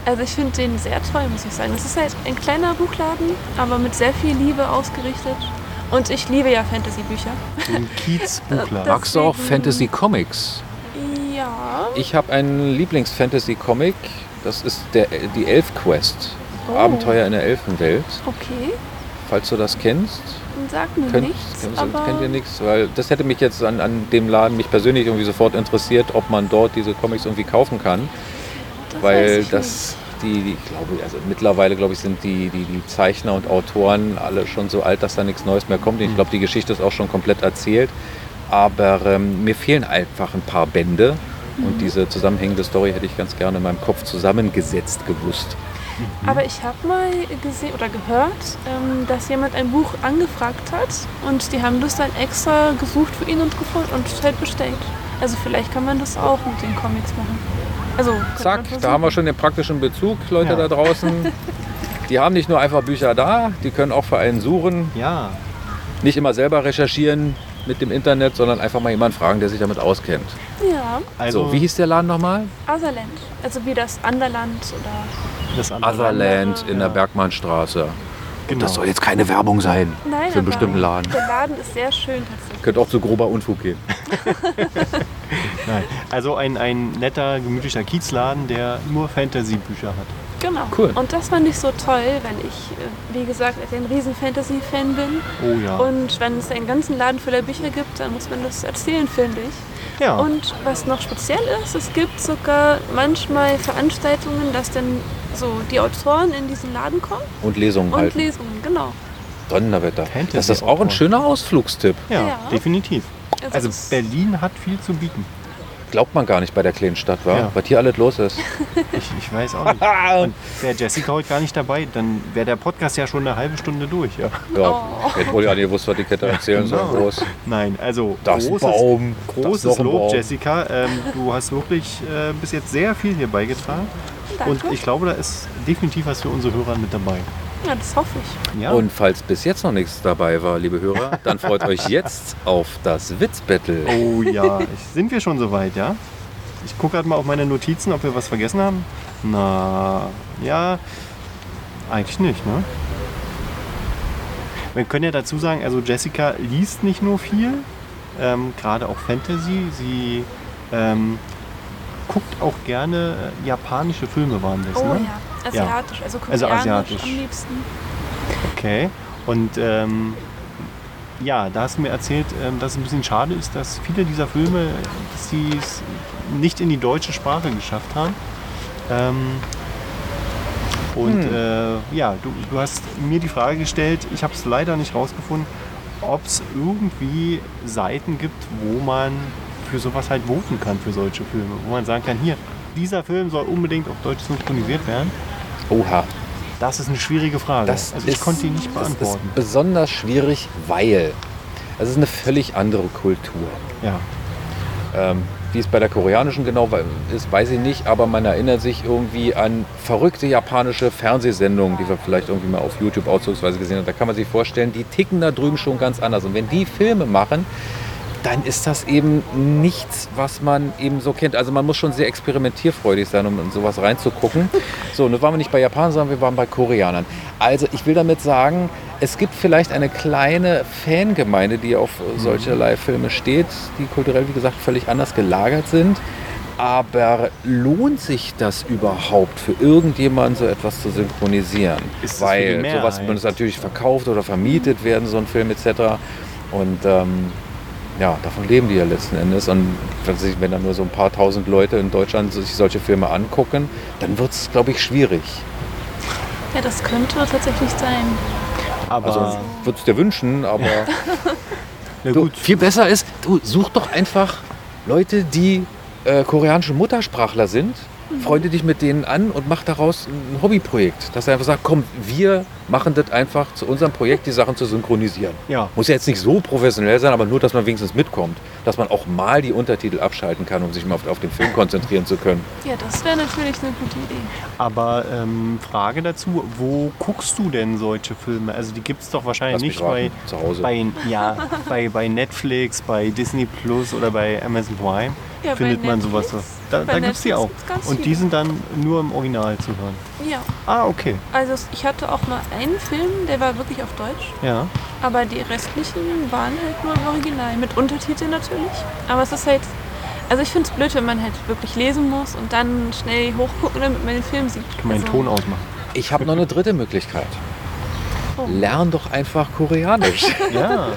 Also ich finde den sehr toll, muss ich sagen. Es ist halt ein kleiner Buchladen, aber mit sehr viel Liebe ausgerichtet. Und ich liebe ja Fantasy-Bücher. Das- Magst du auch Deswegen- Fantasy Comics? Ja. Ich habe einen Lieblings-Fantasy-Comic. Das ist der, die Elf-Quest. Oh. Abenteuer in der Elfenwelt. Okay, Falls du das kennst, sagt mir könnt, nichts, kennt, aber kennt ihr nichts. Weil das hätte mich jetzt an, an dem Laden mich persönlich irgendwie sofort interessiert, ob man dort diese Comics irgendwie kaufen kann. das weiß weil ich das die, die ich glaube, also mittlerweile glaube ich sind die, die, die Zeichner und Autoren alle schon so alt, dass da nichts Neues mehr kommt. Ich glaube, die Geschichte ist auch schon komplett erzählt. Aber ähm, mir fehlen einfach ein paar Bände und diese zusammenhängende Story hätte ich ganz gerne in meinem Kopf zusammengesetzt gewusst. nicht. Aber ich habe mal gesehen oder gehört, ähm, dass jemand ein Buch angefragt hat und die haben das dann extra gesucht für ihn und gefunden und halt bestellt. Also vielleicht kann man das auch mit den Comics machen. Also Zack, da haben wir schon den praktischen Bezug, Leute Ja. da draußen. Die haben nicht nur einfach Bücher da, die können auch für einen suchen. Ja, Nicht immer selber recherchieren mit dem Internet, sondern einfach mal jemanden fragen, der sich damit auskennt. Ja, also so, wie hieß der Laden nochmal? Otherland. Also wie das Anderland oder. das. Otherland in der Ja. Bergmannstraße. Genau. Das soll jetzt keine Werbung sein Nein, für einen bestimmten Laden. Der Laden ist sehr schön tatsächlich. Könnte auch zu grober Unfug gehen. Nein. Also ein, ein netter, gemütlicher Kiezladen, der nur Fantasy-Bücher hat. Genau. Cool. Und das fand ich so toll, weil ich, äh, wie gesagt, ein riesen Fantasy-Fan bin. Oh ja. Und wenn es einen ganzen Laden voller Bücher gibt, dann muss man das erzählen, finde ich. Ja. Und was noch speziell ist, es gibt sogar manchmal Veranstaltungen, dass dann so die Autoren in diesen Laden kommen Und Lesungen und halten. Lesungen, genau. Donnerwetter. Fantasy Das ist auch ein schöner Ausflugstipp. ja, Ja. definitiv. Also ist- Berlin hat viel zu bieten. Glaubt man gar nicht bei der kleinen Stadt, wa? Ja. was hier alles los ist. Ich, ich weiß auch nicht. Und wäre Jessica heute gar nicht dabei, dann wäre der Podcast ja schon eine halbe Stunde durch. Ja. Ja, Oh. hätte wohl ja nicht gewusst, was die Kette erzählen soll. genau. Groß. Nein, also Das großes, Baum, das großes ein Lob, Baum. Jessica. Ähm, du hast wirklich äh, bis jetzt sehr viel hier beigetragen. Danke. Und ich glaube, da ist definitiv was für unsere Hörer mit dabei. Ja, das hoffe ich. Ja, Und falls bis jetzt noch nichts dabei war, liebe Hörer, dann freut euch jetzt auf das Witzbattle. Oh ja, ich, sind wir schon soweit, ja? Ich gucke gerade mal auf meine Notizen, ob wir was vergessen haben. Na, ja, eigentlich nicht, ne? Wir können ja dazu sagen, also Jessica liest nicht nur viel, ähm, gerade auch Fantasy. Sie ähm, guckt auch gerne äh, japanische Filme, waren das, Oh ne? ja, asiatisch, also Also koreanisch asiatisch. am liebsten. Okay. Und ähm, ja, da hast du mir erzählt, ähm, dass es ein bisschen schade ist, dass viele dieser Filme, dass sie es nicht in die deutsche Sprache geschafft haben. Ähm, und äh, ja, du, du hast mir die Frage gestellt, ich habe es leider nicht rausgefunden, ob es irgendwie Seiten gibt, wo man für sowas halt voten kann, für solche Filme. Wo man sagen kann, hier, dieser Film soll unbedingt auf Deutsch synchronisiert werden. Oha. Das ist eine schwierige Frage. Das also ich ist- konnte die nicht Das beantworten. ist besonders schwierig, weil es ist eine völlig andere Kultur. Ja. Ähm, wie es bei der koreanischen genau ist, weiß ich nicht, aber man erinnert sich irgendwie an verrückte japanische Fernsehsendungen, die wir vielleicht irgendwie mal auf YouTube auszugsweise gesehen haben. Da kann man sich vorstellen, die ticken da drüben schon ganz anders. Und wenn die Filme machen, dann ist das eben nichts, was man eben so kennt. Also man muss schon sehr experimentierfreudig sein, um in sowas reinzugucken. So, nun waren wir nicht bei Japanern, sondern wir waren bei Koreanern. Also ich will damit sagen, es gibt vielleicht eine kleine Fangemeinde, die auf solcherlei Filme steht, die kulturell, wie gesagt, völlig anders gelagert sind. Aber lohnt sich das überhaupt für irgendjemanden, so etwas zu synchronisieren? Weil sowas muss natürlich verkauft oder vermietet werden, so ein Film etc. Und ähm, ja, davon leben die ja letzten Endes. Und wenn dann nur so ein paar tausend Leute in Deutschland sich solche Filme angucken, dann wird es, glaube ich, schwierig. Ja, das könnte tatsächlich sein. Aber Also würde es dir wünschen, aber Na Du, viel besser ist, du such doch einfach Leute, die äh, koreanische Muttersprachler sind. Freunde dich mit denen an und mach daraus ein Hobbyprojekt. Dass er einfach sagt, komm, wir machen das einfach zu unserem Projekt, die Sachen zu synchronisieren. Ja. Muss ja jetzt nicht so professionell sein, aber nur, dass man wenigstens mitkommt. Dass man auch mal die Untertitel abschalten kann, um sich mal auf, auf den Film konzentrieren zu können. Ja, das wäre natürlich eine gute Idee. Aber ähm, Frage dazu, wo guckst du denn solche Filme? Also die gibt es doch wahrscheinlich nicht bei, raten, zu Hause. bei, ja, bei, bei Netflix, bei Disney Plus oder bei Amazon Prime. Ja, bei findet man sowas. Da, da gibt es die auch. Und die viele. sind dann nur im Original zu hören. Ja, Ah, okay. also ich hatte auch mal einen Film, der war wirklich auf Deutsch, Ja. aber die restlichen waren halt nur im Original, mit Untertiteln natürlich. Aber es ist halt, also ich finde es blöd, wenn man halt wirklich lesen muss und dann schnell hochgucken, damit man den Film sieht. Kann man den also, Ton ausmachen. Ich habe noch eine dritte Möglichkeit. Oh. Lern doch einfach Koreanisch. Ja.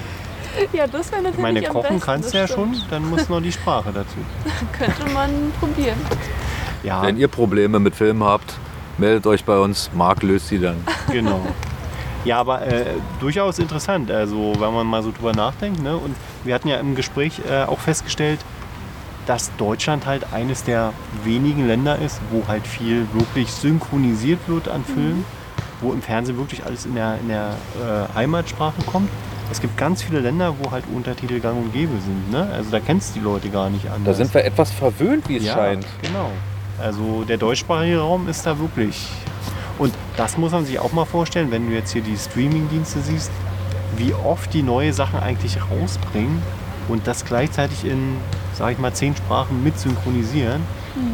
Ja, das wäre natürlich Ich meine, am kochen besten, kannst du ja schon, dann muss noch die Sprache dazu. Könnte man probieren. Ja, Wenn ihr Probleme mit Filmen habt, meldet euch bei uns. Marc löst sie dann. genau. Ja, aber äh, durchaus interessant, also wenn man mal so drüber nachdenkt. Ne? Und wir hatten ja im Gespräch äh, auch festgestellt, dass Deutschland halt eines der wenigen Länder ist, wo halt viel wirklich synchronisiert wird an Filmen, wo im Fernsehen wirklich alles in der, in der äh, Heimatsprache kommt. Es gibt ganz viele Länder, wo halt Untertitel gang und gäbe sind. Ne? Also da kennst du die Leute gar nicht Da anders. sind wir etwas verwöhnt, wie es ja, scheint. Genau. Also der deutschsprachige Raum ist da wirklich. Und das muss man sich auch mal vorstellen, wenn du jetzt hier die Streaming-Dienste siehst, wie oft die neue Sachen eigentlich rausbringen und das gleichzeitig in, sag ich mal, zehn Sprachen mit synchronisieren.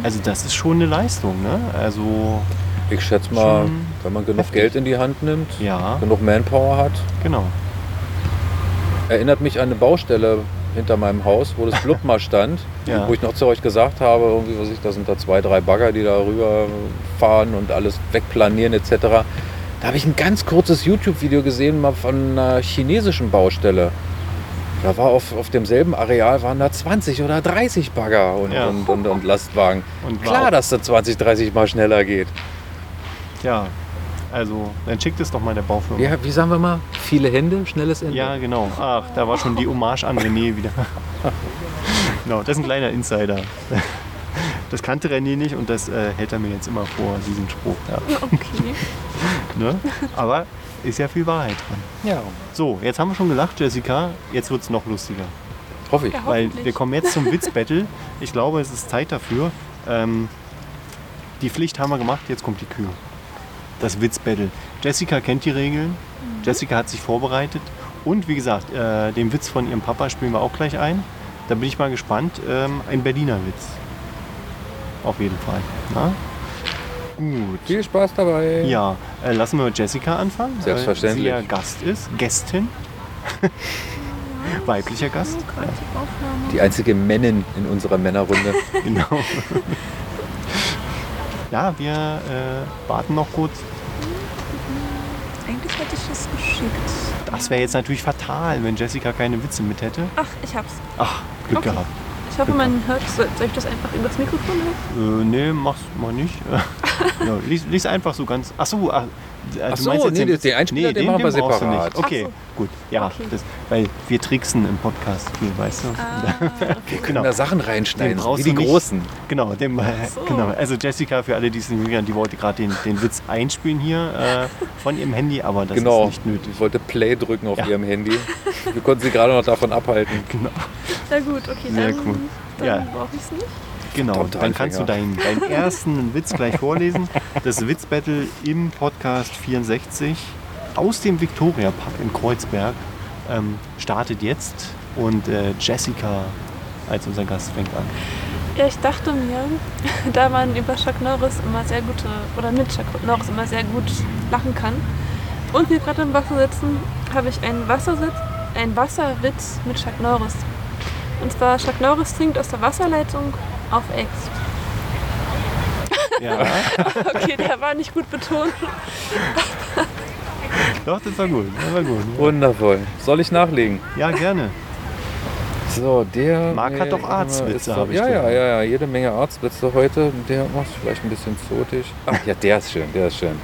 Also das ist schon eine Leistung, ne? Also Ich schätze mal, wenn man genug heftig. Geld in die Hand nimmt, ja, genug Manpower hat. genau. Erinnert mich an eine Baustelle hinter meinem Haus, wo das Blub mal stand, Ja. wo ich noch zu euch gesagt habe, irgendwie, was ich, da sind da zwei, drei Bagger, die da rüber fahren und alles wegplanieren etc. Da habe ich ein ganz kurzes YouTube-Video gesehen, mal von einer chinesischen Baustelle. Da war auf, auf demselben Areal waren da 20 oder 30 Bagger und, Ja. und, und, und Lastwagen. Und Klar, dass das 20, 30 Mal schneller geht. Ja, also dann schickt es doch mal der Baufirma. Wie, wie sagen wir mal? Viele Hände, schnelles Ende. Ja, genau. Ach, da war schon die Hommage an René wieder. genau, das ist ein kleiner Insider. Das kannte René nicht und das äh, hält er mir jetzt immer vor, diesen Spruch. Ja. Okay. Ne? Aber ist ja viel Wahrheit dran. ja. So, jetzt haben wir schon gelacht, Jessica. Jetzt wird es noch lustiger. Hoffe ich. Ja, Weil wir kommen jetzt zum Witzbattle. Ich glaube, es ist Zeit dafür. Ähm, die Pflicht haben wir gemacht, jetzt kommt die Kür. Das Witzbattle. Jessica kennt die Regeln. Jessica hat sich vorbereitet. Und wie gesagt, äh, den Witz von ihrem Papa spielen wir auch gleich ein. Da bin ich mal gespannt. Ähm, ein Berliner Witz. Auf jeden Fall. Na? Gut. Viel Spaß dabei. Ja, äh, lassen wir mit Jessica anfangen. Selbstverständlich. Weil sie ja Gast ist. Gästin. Weiblicher Gast. Die Aufnahme. Die einzige Männin in unserer Männerrunde. Genau. ja, wir äh, warten noch kurz. Eigentlich hätte ich das geschickt. Das wäre jetzt natürlich fatal, wenn Jessica keine Witze mit hätte. Ach, ich hab's. Ach, Glück Okay. gehabt. Ich hoffe, man hört Soll soll ich das einfach übers Mikrofon hören? Äh, nee, mach's mal nicht. ja, lies, lies einfach so ganz. Ach so, ach, äh, Ach du so, nee, den Einspieler, den machen wir separat. Nicht. Okay, so. gut. Ja, Okay. das, weil wir tricksen im Podcast viel, weißt du? Ah, okay. genau. Da Sachen Den reinschneiden, brauchst wie die nicht. Großen. Genau, dem, äh, so. genau. Also Jessica, für alle, die es nicht mögen, die wollte gerade den, den Witz einspielen hier äh, von ihrem Handy, aber das genau. ist nicht nötig. Ich wollte Play drücken auf Ja. ihrem Handy. Wir konnten sie gerade noch davon abhalten. Genau. Na gut, okay, Sehr dann, cool. dann Ja. brauche ich es nicht. Genau, dann kannst du deinen, deinen ersten Witz gleich vorlesen. Das Witzbattle im Podcast 64 aus dem Victoria Park in Kreuzberg ähm, startet jetzt und äh, Jessica als unser Gast fängt an. Ja, ich dachte mir, da man über Chuck Norris immer sehr gute, oder mit Chuck Norris immer sehr gut lachen kann und wir gerade im Wasser sitzen, habe ich einen, Wassersitz, einen Wasserwitz mit Chuck Norris. Und zwar, Chuck Norris trinkt aus der Wasserleitung auf Ex. Ja, Okay, der war nicht gut betont. doch, das war gut. Das war gut. Wundervoll. Soll ich nachlegen? Ja, gerne. So, der. Marc hat doch Arztwitze, ist doch- hab ich Ja, ja, ja, ja, jede Menge Arztwitze heute. Der macht vielleicht ein bisschen zotig. Ach ja, der ist schön, der ist schön.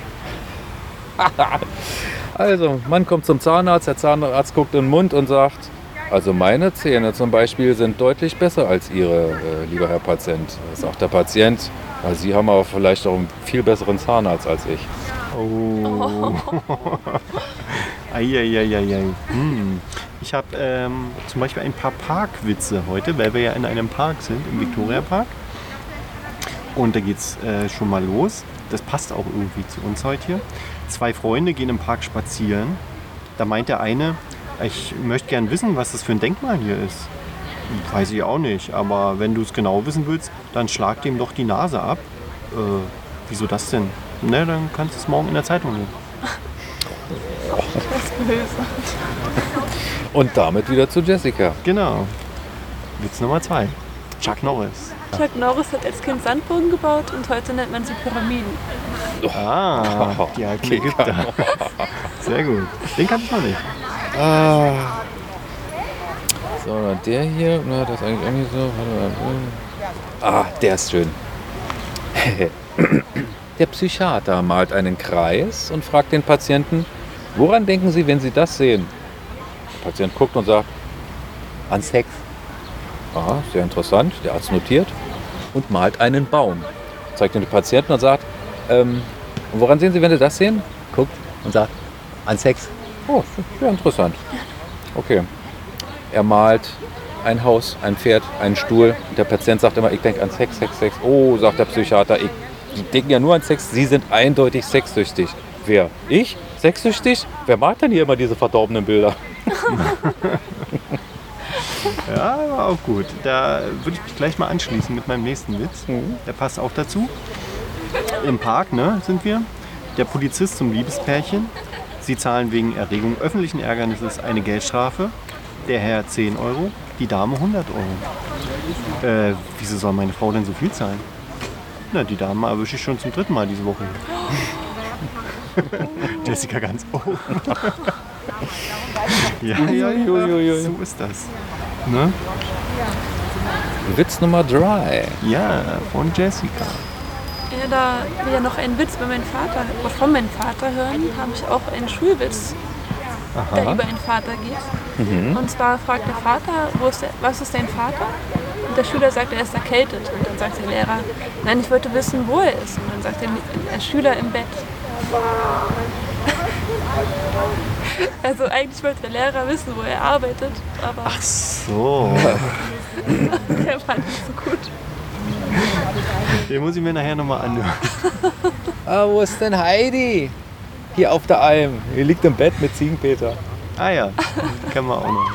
also, Mann kommt zum Zahnarzt, der Zahnarzt guckt in den Mund und sagt: Also meine Zähne zum Beispiel sind deutlich besser als Ihre, äh, lieber Herr Patient, sagt der Patient. Weil Sie haben aber vielleicht auch einen viel besseren Zahnarzt als ich. Oh. Eieieiei. Hm. Ich habe ähm, zum Beispiel ein paar Parkwitze heute, weil wir ja in einem Park sind, im Victoria Park. Und da geht's äh, schon mal los. Das passt auch irgendwie zu uns heute hier. Zwei Freunde gehen im Park spazieren. Da meint der eine, ich möchte gern wissen, was das für ein Denkmal hier ist. Weiß ich auch nicht, aber wenn du es genau wissen willst, dann schlag dem doch die Nase ab. Äh, wieso das denn? Ne, dann kannst du es morgen in der Zeitung lesen. Und damit wieder zu Jessica. Genau. Witz Nummer zwei. Chuck Norris. Chuck Norris hat als Kind Sandburgen gebaut und heute nennt man sie Pyramiden. Ah, die alten Ägypter. Sehr gut. Den kannte ich noch nicht. Ah. So, der hier, na, das ist eigentlich auch nicht so. Ah, der ist schön. Der Psychiater malt einen Kreis und fragt den Patienten, woran denken Sie, wenn Sie das sehen? Der Patient guckt und sagt, an Sex. Ah, sehr interessant. Der Arzt notiert und malt einen Baum. Zeigt den Patienten und sagt, ähm, woran sehen Sie, wenn Sie das sehen? Guckt und sagt, an Sex. Oh, sehr interessant. Okay. Er malt ein Haus, ein Pferd, einen Stuhl. Der Patient sagt immer, ich denke an Sex, Sex, Sex. Oh, sagt der Psychiater, ich, die denken ja nur an Sex. Sie sind eindeutig sexsüchtig. Wer? Ich? Sexsüchtig? Wer mag denn hier immer diese verdorbenen Bilder? Ja, war auch gut. Da würde ich mich gleich mal anschließen mit meinem nächsten Witz. Der passt auch dazu. Im Park ne, sind wir. Der Polizist zum Liebespärchen. Sie zahlen wegen Erregung öffentlichen Ärgernisses eine Geldstrafe. Der Herr 10 Euro, die Dame 100 Euro. Äh, wieso soll meine Frau denn so viel zahlen? Na, die Dame erwische ich schon zum dritten Mal diese Woche. Jessica ganz oh. ja, ja, ja, so ist das. Ne? Witz Nummer drei. Ja, von Jessica. Ja, da wir ja noch einen Witz bei meinem Vater, von meinem Vater hören, habe ich auch einen Schulwitz, der über einen Vater geht. Und zwar fragt der Vater, wo ist der, was ist dein Vater? Und der Schüler sagt, er ist erkältet. Und dann sagt der Lehrer, nein, ich wollte wissen, wo er ist. Und dann sagt der, der Schüler im Bett. Also eigentlich wollte der Lehrer wissen, wo er arbeitet, aber Ach so. der fand nicht so gut. Den muss ich mir nachher nochmal anhören. Ah, wo ist denn Heidi? Hier auf der Alm. Hier liegt im Bett mit Ziegenpeter. Ah ja, kennen wir auch noch.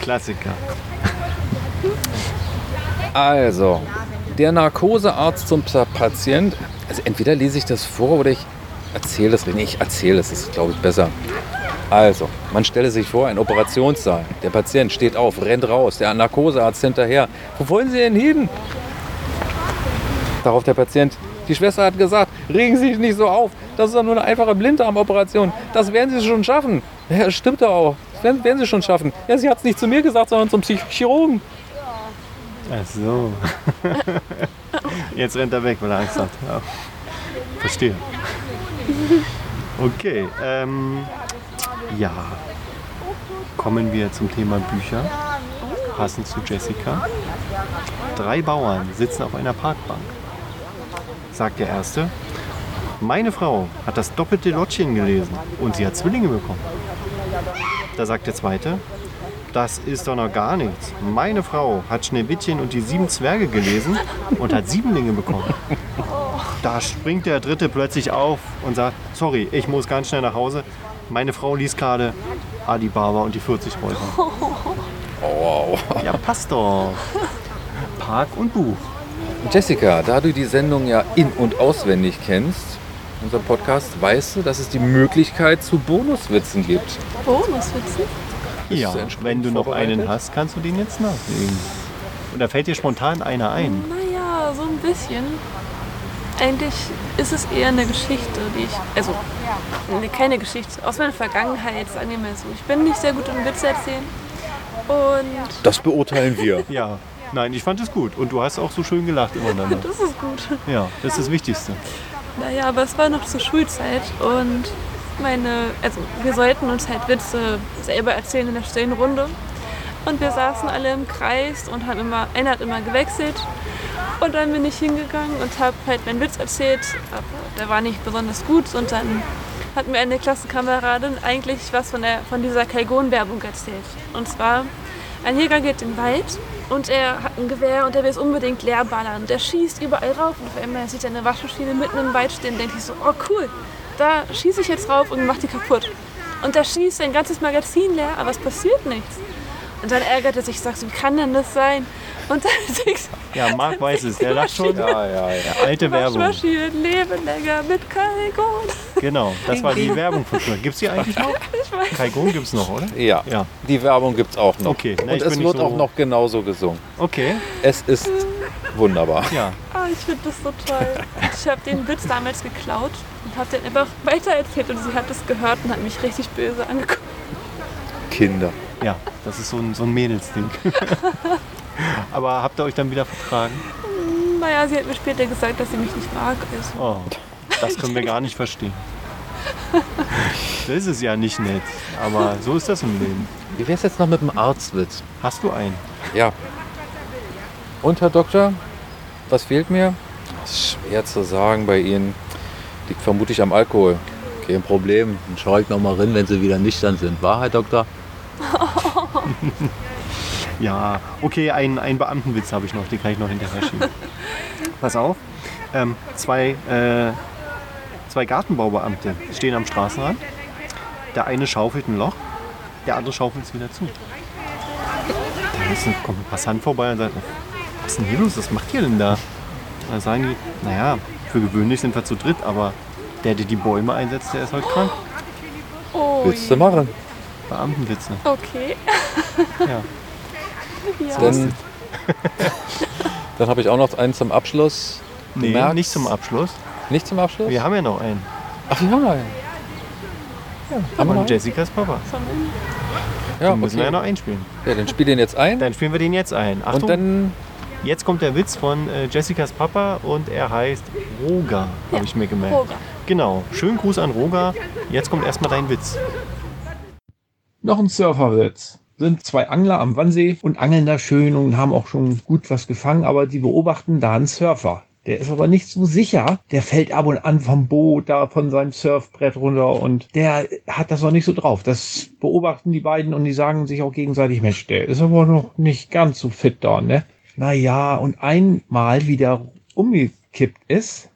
Klassiker. Also, der Narkosearzt zum Patient. Also entweder lese ich das vor oder ich erzähle es. Nee, ich erzähle es, das ist glaube ich besser. Also, man stelle sich vor, ein Operationssaal. Der Patient steht auf, rennt raus, der Narkosearzt hinterher. Wo wollen Sie denn hin? Darauf der Patient. Die Schwester hat gesagt, regen Sie sich nicht so auf. Das ist doch nur eine einfache Blinddarmoperation. Das werden Sie schon schaffen. Ja, stimmt doch auch. Das werden, werden Sie schon schaffen. Ja, sie hat es nicht zu mir gesagt, sondern zum Psychologen. Ach so. Jetzt rennt er weg, weil er Angst hat. Ja. Verstehe. Okay, ähm, ja. Kommen wir zum Thema Bücher. Passend zu Jessica. Drei Bauern sitzen auf einer Parkbank. Sagt der erste, meine Frau hat das doppelte Lottchen gelesen und sie hat Zwillinge bekommen. Da sagt der zweite, das ist doch noch gar nichts. Meine Frau hat Schneewittchen und die sieben Zwerge gelesen und hat Siebenlinge bekommen. Da springt der dritte plötzlich auf und sagt, sorry, ich muss ganz schnell nach Hause. Meine Frau liest gerade Alibaba und die 40 Räuber. Oh, wow. Ja, passt doch. Park und Buch. Jessica, da du die Sendung ja in- und auswendig kennst, unser Podcast, weißt du, dass es die Möglichkeit zu Bonuswitzen gibt. Bonuswitze? Ja, wenn du noch einen hast, kannst du den jetzt nachlegen. Und da fällt dir spontan einer ein. Naja, so ein bisschen. Eigentlich ist es eher eine Geschichte, die ich. Also, ne, keine Geschichte. Aus meiner Vergangenheit, sagen wir mal so. Ich bin nicht sehr gut im Witze erzählen. Und Das beurteilen wir. Ja, nein, ich fand es gut. Und du hast auch so schön gelacht immer dann. das ist gut. Ja, das ist das Wichtigste. Naja, aber es war noch zur Schulzeit und meine, also wir sollten uns halt Witze selber erzählen in der stillen Runde. Und wir saßen alle im Kreis und haben immer, einer hat immer gewechselt. Und dann bin ich hingegangen und habe halt meinen Witz erzählt. Aber der war nicht besonders gut. Und dann hat mir eine Klassenkameradin eigentlich was von, der, von dieser Kalgon-Werbung erzählt. Und zwar, ein Jäger geht in den Wald und er hat ein Gewehr und er will es unbedingt leer ballern. Der schießt überall rauf und auf einmal sieht er eine Waschmaschine mitten im Wald stehen und denkt sich so, oh cool, da schieße ich jetzt drauf und mach die kaputt. Und der schießt sein ganzes Magazin leer, aber es passiert nichts. Und dann ärgert er sich, sagt wie kann denn das sein? Und dann denkst Ja, Marc weiß es, der lacht schon. Ja, ja, ja. Alte Werbung. Waschmaschinen leben länger mit Kalgon. Genau, das war die Werbung von früher. Gibt es die eigentlich noch? Ich weiß. Kaigon gibt es noch, oder? Ja, Ja. die Werbung gibt es auch noch. Okay, na, Und es wird so- auch noch genauso gesungen. Okay, Es ist wunderbar. ja. Ah, ich finde das so toll. Ich habe den Witz damals geklaut und habe den einfach weitererzählt und sie hat es gehört und hat mich richtig böse angeguckt. Kinder. Ja, das ist so ein, so ein Mädelsding. Aber habt ihr euch dann wieder vertragen? Naja, sie hat mir später gesagt, dass sie mich nicht mag. Also. Oh, das können wir gar nicht verstehen. Das ist ja nicht nett, aber so ist das im Leben. Wie wär's jetzt noch mit dem Arztwitz? Hast du einen? Ja. Und Herr Doktor, was fehlt mir? Das ist schwer zu sagen bei Ihnen. Liegt vermutlich am Alkohol. Kein Problem. Dann schaue ich noch mal rein, wenn sie wieder nüchtern sind. Wahrheit, Doktor? Ja, okay, einen, einen Beamtenwitz habe ich noch, den kann ich noch hinterher schieben. Pass auf, ähm, zwei, äh, zwei Gartenbaubeamte stehen am Straßenrand. Der eine schaufelt ein Loch, der andere schaufelt es wieder zu. Da kommt ein Passant vorbei und sagt, was ist denn hier los, was macht ihr denn da? Da sagen die, naja, für gewöhnlich sind wir zu dritt, aber der, der die Bäume einsetzt, der ist heute krank. Oh, Willst du machen? Beamtenwitze. okay. Ja. Ja. Dann, dann habe ich auch noch einen zum Abschluss. Nee, merkst- nicht zum Abschluss. Nicht zum Abschluss? Wir haben ja noch einen. Ach, wir haben noch einen. haben wir noch einen? Jessicas Papa. Ja, Den müssen wir ja okay. noch einspielen. ja, dann spiel den jetzt ein. Dann spielen wir den jetzt ein. Achtung, und dann jetzt kommt der Witz von äh, Jessicas Papa und er heißt Roger, habe ich mir gemerkt. Roger. Genau. Schönen Gruß an Roger. Jetzt kommt erstmal dein Witz. Noch ein Surferwitz. Sind zwei Angler am Wannsee und angeln da schön und haben auch schon gut was gefangen, aber die beobachten da einen Surfer. Der ist aber nicht so sicher. Der fällt ab und an vom Boot, da von seinem Surfbrett runter und der hat das noch nicht so drauf. Das beobachten die beiden und die sagen sich auch gegenseitig, Mensch, der ist aber noch nicht ganz so fit da, ne? Naja, und einmal wieder umgekippt ist,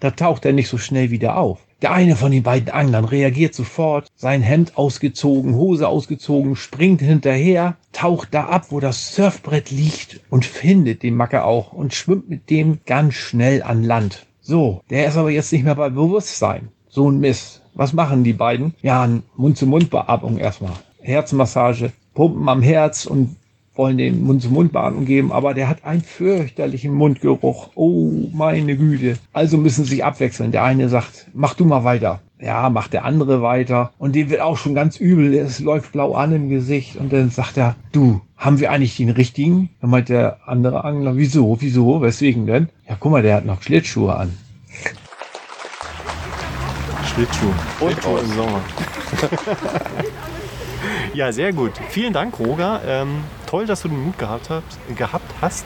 da taucht er nicht so schnell wieder auf. Der eine von den beiden Anglern reagiert sofort, sein Hemd ausgezogen, Hose ausgezogen, springt hinterher, taucht da ab, wo das Surfbrett liegt und findet den Macker auch und schwimmt mit dem ganz schnell an Land. So, der ist aber jetzt nicht mehr bei Bewusstsein. So ein Mist. Was machen die beiden? Ja, Mund-zu-Mund-Beatmung erstmal. Herzmassage, Pumpen am Herz und wollen den Mund-zu-Mund-Beatmung geben, aber der hat einen fürchterlichen Mundgeruch. Oh, meine Güte. Also müssen sie sich abwechseln. Der eine sagt, mach du mal weiter. Ja, macht der andere weiter. Und dem wird auch schon ganz übel. Es läuft blau an im Gesicht. Und dann sagt er, du, haben wir eigentlich den richtigen? Dann meint der andere Angler, wieso, wieso, weswegen denn? Ja, guck mal, der hat noch Schlittschuhe an. Schlittschuh. Und Schlittschuh raus. im Sommer. ja, sehr gut. Vielen Dank, Roger. Ähm, toll, dass du den Mut gehabt hast, gehabt hast.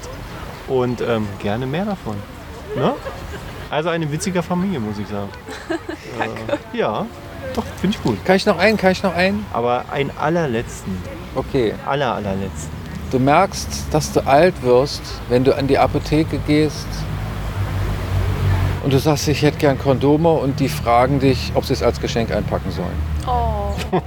Und ähm, gerne mehr davon. Ne? Also eine witzige Familie, muss ich sagen. Danke. Äh, ja, doch, finde ich gut. kann ich noch einen, kann ich noch einen? Aber einen allerletzten, Okay. aller allerletzten. Du merkst, dass du alt wirst, wenn du an die Apotheke gehst und du sagst, ich hätte gern Kondome und die fragen dich, ob sie es als Geschenk einpacken sollen. Oh,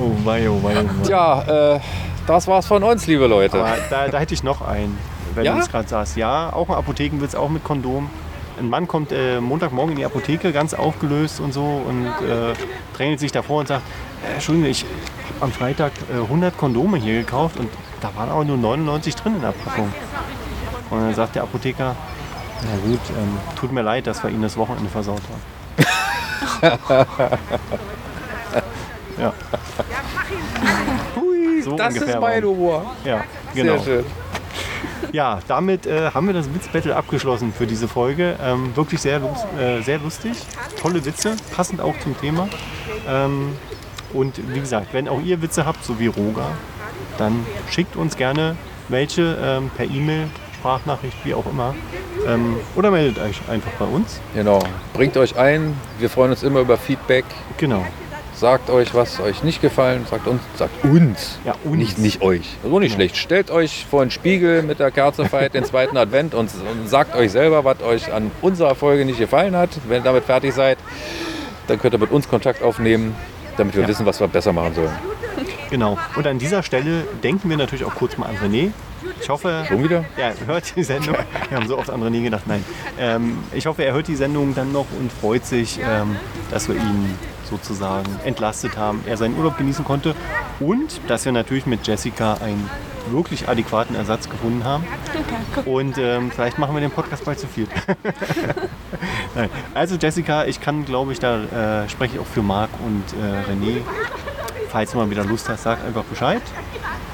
Oh wei, oh wei, oh wei. Tja, äh, das war's von uns, liebe Leute. Da, da hätte ich noch einen, wenn Ja? du es gerade sagst. Ja, auch ein Apothekenwitz, auch mit Kondom. Ein Mann kommt äh, Montagmorgen in die Apotheke, ganz aufgelöst und so, und äh, drängelt sich davor und sagt, äh, Entschuldigung, ich habe am Freitag äh, 100 Kondome hier gekauft und da waren aber nur 99 drin in der Packung. Und dann sagt der Apotheker, na gut, ähm, tut mir leid, dass wir Ihnen das Wochenende versaut haben. ja. Hui, so das ungefähr ist mein Humor. Ja, genau. Sehr schön. Ja, damit äh, haben wir das Witzbattle abgeschlossen für diese Folge. Ähm, wirklich sehr, äh, sehr lustig. Tolle Witze, passend auch zum Thema. Ähm, Und wie gesagt, wenn auch ihr Witze habt, so wie Roger, dann schickt uns gerne welche ähm, per E-Mail, Sprachnachricht, wie auch immer. Ähm, oder meldet euch einfach bei uns. Genau. Bringt euch ein. Wir freuen uns immer über Feedback. Genau. Sagt euch, was euch nicht gefallen. Sagt uns. Sagt uns. Ja, uns. Nicht, nicht euch. So nicht Genau. schlecht. Stellt euch vor den Spiegel mit der Kerze feiert den zweiten Advent und, und sagt euch selber, was euch an unserer Folge nicht gefallen hat. Wenn ihr damit fertig seid, dann könnt ihr mit uns Kontakt aufnehmen, damit wir Ja. wissen, was wir besser machen sollen. Genau. Und an dieser Stelle denken wir natürlich auch kurz mal an René. Ich hoffe, Schon wieder? ja, hört die Sendung. Wir haben so oft an René gedacht, nein. Ähm, ich hoffe, er hört die Sendung dann noch und freut sich, ähm, dass wir ihn sozusagen entlastet haben, er seinen Urlaub genießen konnte und dass wir natürlich mit Jessica einen wirklich adäquaten Ersatz gefunden haben. Und ähm, vielleicht machen wir den Podcast bald zu viel. Also Jessica, ich kann, glaube ich, da äh, spreche ich auch für Marc und äh, René. Falls du mal wieder Lust hast, sag einfach Bescheid.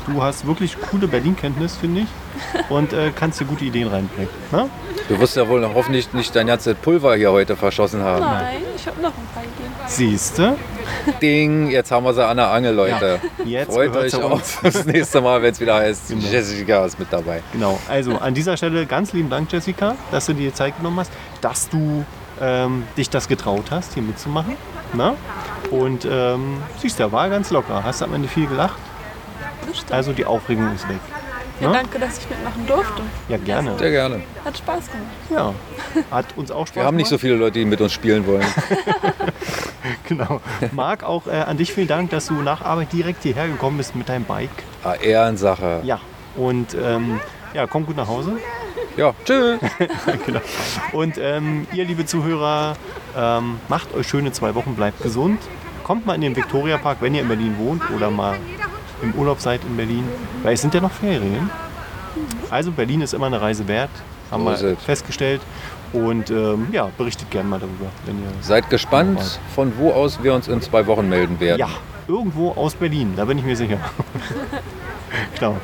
Du hast wirklich coole Berlin-Kenntnis, finde ich. Und äh, kannst dir gute Ideen reinbringen. Ne? Du wirst ja wohl noch hoffentlich nicht dein ganzes Pulver hier heute verschossen haben. Nein, ich habe noch ein paar Ideen. Siehste, Ding, jetzt haben wir sie an der Angel, Leute. jetzt Freut euch auf das nächste Mal, wenn es wieder heißt, Genau. Jessica ist mit dabei. Genau, also an dieser Stelle ganz lieben Dank, Jessica, dass du dir Zeit genommen hast, dass du ähm, dich das getraut hast, hier mitzumachen. Na? Und ähm, siehst du, war ganz locker. Hast am Ende viel gelacht. Das stimmt. Also die Aufregung ist weg. ja, ne? danke, dass ich mitmachen durfte. Ja, gerne. Sehr gerne. Hat Spaß gemacht. Ja, hat uns auch Spaß Wir haben nicht so gemacht. viele Leute, die mit uns spielen wollen. Genau. Marc, auch äh, an dich vielen Dank, dass du nach Arbeit direkt hierher gekommen bist mit deinem Bike. Ah, Ehrensache. Ja. Und ähm, ja, komm gut nach Hause. Ja, tschüss. genau. Und ähm, ihr, liebe Zuhörer, ähm, macht euch schöne zwei Wochen, bleibt gesund. Kommt mal in den Viktoria Park, wenn ihr in Berlin wohnt oder mal im Urlaub seid in Berlin. Weil es sind ja noch Ferien. Also Berlin ist immer eine Reise wert, haben So wir festgestellt. Und ähm, ja, berichtet gerne mal darüber, wenn ihr. Seid gespannt, von wo aus wir uns in zwei Wochen melden werden. Ja, irgendwo aus Berlin, da bin ich mir sicher. genau.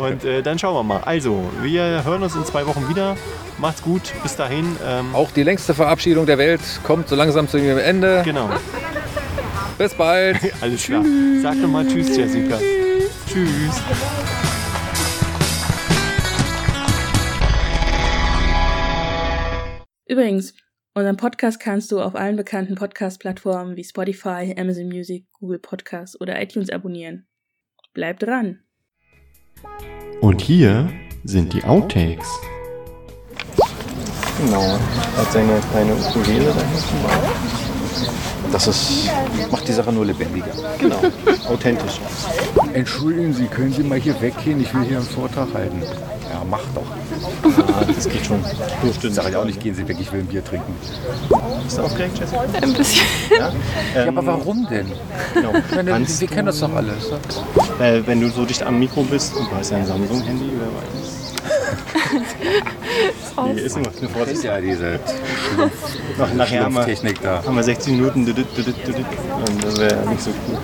Und äh, dann schauen wir mal. Also, wir hören uns in zwei Wochen wieder. Macht's gut, bis dahin. Ähm, Auch die längste Verabschiedung der Welt kommt so langsam zu ihrem Ende. genau. Bis bald. Alles klar. Sag doch mal Tschüss, Jessica. Tschüss. Übrigens, unseren Podcast kannst du auf allen bekannten Podcast-Plattformen wie Spotify, Amazon Music, Google Podcasts oder iTunes abonnieren. Bleib dran! Und hier sind die Outtakes. Genau. Hat seine kleine Ukulele da hinten. Das ist, macht die Sache nur lebendiger. Genau. Authentisch. Entschuldigen Sie, können Sie mal hier weggehen? Ich will hier einen Vortrag halten. Ja, mach doch. Ah, das geht schon. Du stimmt. Sag ich auch nicht, gehen Sie weg, ich will ein Bier trinken. Bist du aufgeregt, Jessica? Ein bisschen. Ja. Ja, aber warum denn? Genau. Meine, wir kennen das doch alles. Äh, wenn du so dicht am Mikro bist, und du hast ja ein Samsung-Handy, wer weiß. Hier ist noch eine Das Vorsicht. ist ja diese Noch, nachher haben wir, da. haben wir 60 Minuten. Düdüt, düdüt, düdüt. Und das wäre nicht so cool.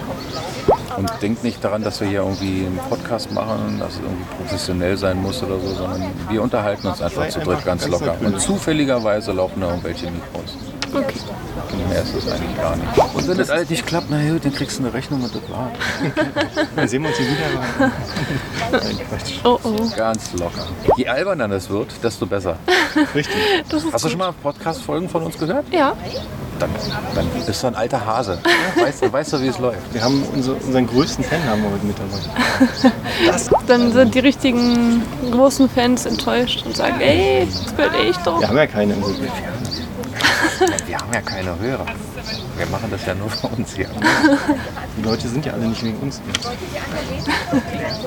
Und denkt nicht daran, dass wir hier irgendwie einen Podcast machen, dass es irgendwie professionell sein muss oder so, sondern wir unterhalten uns einfach zu dritt ganz locker. Und zufälligerweise laufen da irgendwelche Mikros. Okay. Mehr ist das eigentlich gar nicht. Und wenn das alles nicht klappt, na gut, dann kriegst du eine Rechnung und das war Dann sehen wir uns hier wieder. Nein, Quatsch. Oh oh. ganz locker. Je alberner das wird, desto besser. Richtig. Das ist Hast du gut. schon mal Podcast-Folgen von uns gehört? Ja. Dann, dann bist du ein alter Hase. Ja, weißt, du, weißt du, wie es läuft. Wir haben unsere, unseren größten Fan haben wir heute mit dabei. Dann sind die richtigen großen Fans enttäuscht und sagen, ey, das bin ich doch. Wir haben ja keine im Rücken. Wir haben ja keine Hörer. Wir machen das ja nur für uns hier. Die Leute sind ja alle nicht wegen uns hier.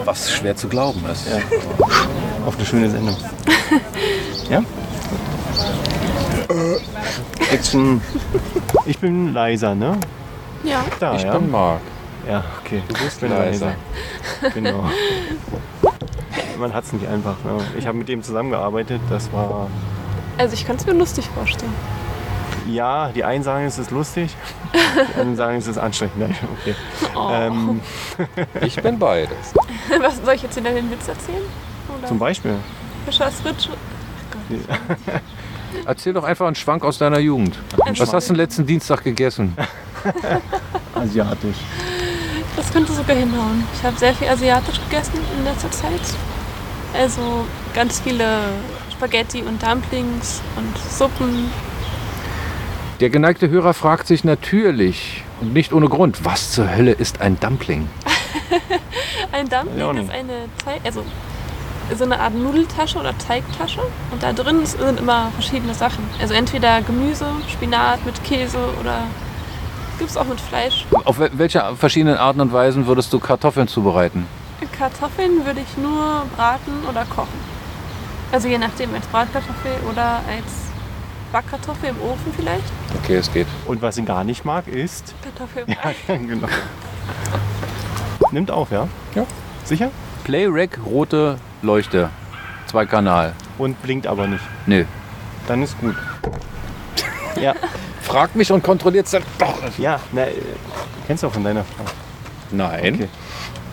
Was schwer zu glauben ist. Ja. Auf eine schöne Sendung. Ja? Action. Ich bin leiser, ne? Ja. Da, Ich ja. bin Marc. Ja, okay. Du bist leiser. Genau. Man hat es nicht einfach. Ne? Ich habe mit dem zusammengearbeitet. Das war. Also ich kann es mir lustig vorstellen. Ja, die einen sagen, es ist lustig. Die anderen sagen, es ist anstrengend. Nein, okay. Oh. Ähm, Ich bin beides. Was soll ich jetzt wieder den Witz erzählen? Oder? zum Beispiel. Erzähl doch einfach einen Schwank aus deiner Jugend. Was hast du den letzten Dienstag gegessen? asiatisch. Das könnte sogar hinhauen. Ich habe sehr viel asiatisch gegessen in letzter Zeit. Also ganz viele Spaghetti und Dumplings und Suppen. Der geneigte Hörer fragt sich natürlich und nicht ohne Grund, was zur Hölle ist ein Dumpling? Ein Dumpling ist eine Teig, also so eine Art Nudeltasche oder Teigtasche. Und da drin sind immer verschiedene Sachen. Also entweder Gemüse, Spinat mit Käse oder gibt es auch mit Fleisch. Auf wel- welche verschiedenen Arten und Weisen würdest du Kartoffeln zubereiten? Kartoffeln würde ich nur braten oder kochen. Also je nachdem, als Bratkartoffel oder als Backkartoffel im Ofen vielleicht. Okay, es geht. Und was sie gar nicht mag, ist. Kartoffel im Ja, genau. Nimmt auf, ja? Ja. Sicher? Playrec, rote Leuchte. Zwei Kanal. Und blinkt aber nicht. Nö. Dann ist gut. Ja, Frag mich und kontrolliert's dann doch. ja, na, äh, kennst du auch von deiner Frau. Nein. Okay.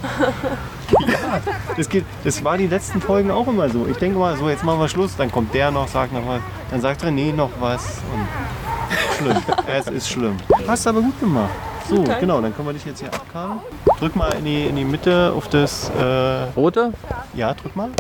ja, das, geht, das war die letzten Folgen auch immer so. Ich denke mal, so jetzt machen wir Schluss, dann kommt der noch, sagt noch was, dann sagt René noch was. Und schlimm. es ist schlimm. Hast aber gut gemacht. So, Okay. genau, dann können wir dich jetzt hier abkabeln. Drück mal in die, in die Mitte auf das. Äh, Rote? ja, drück mal.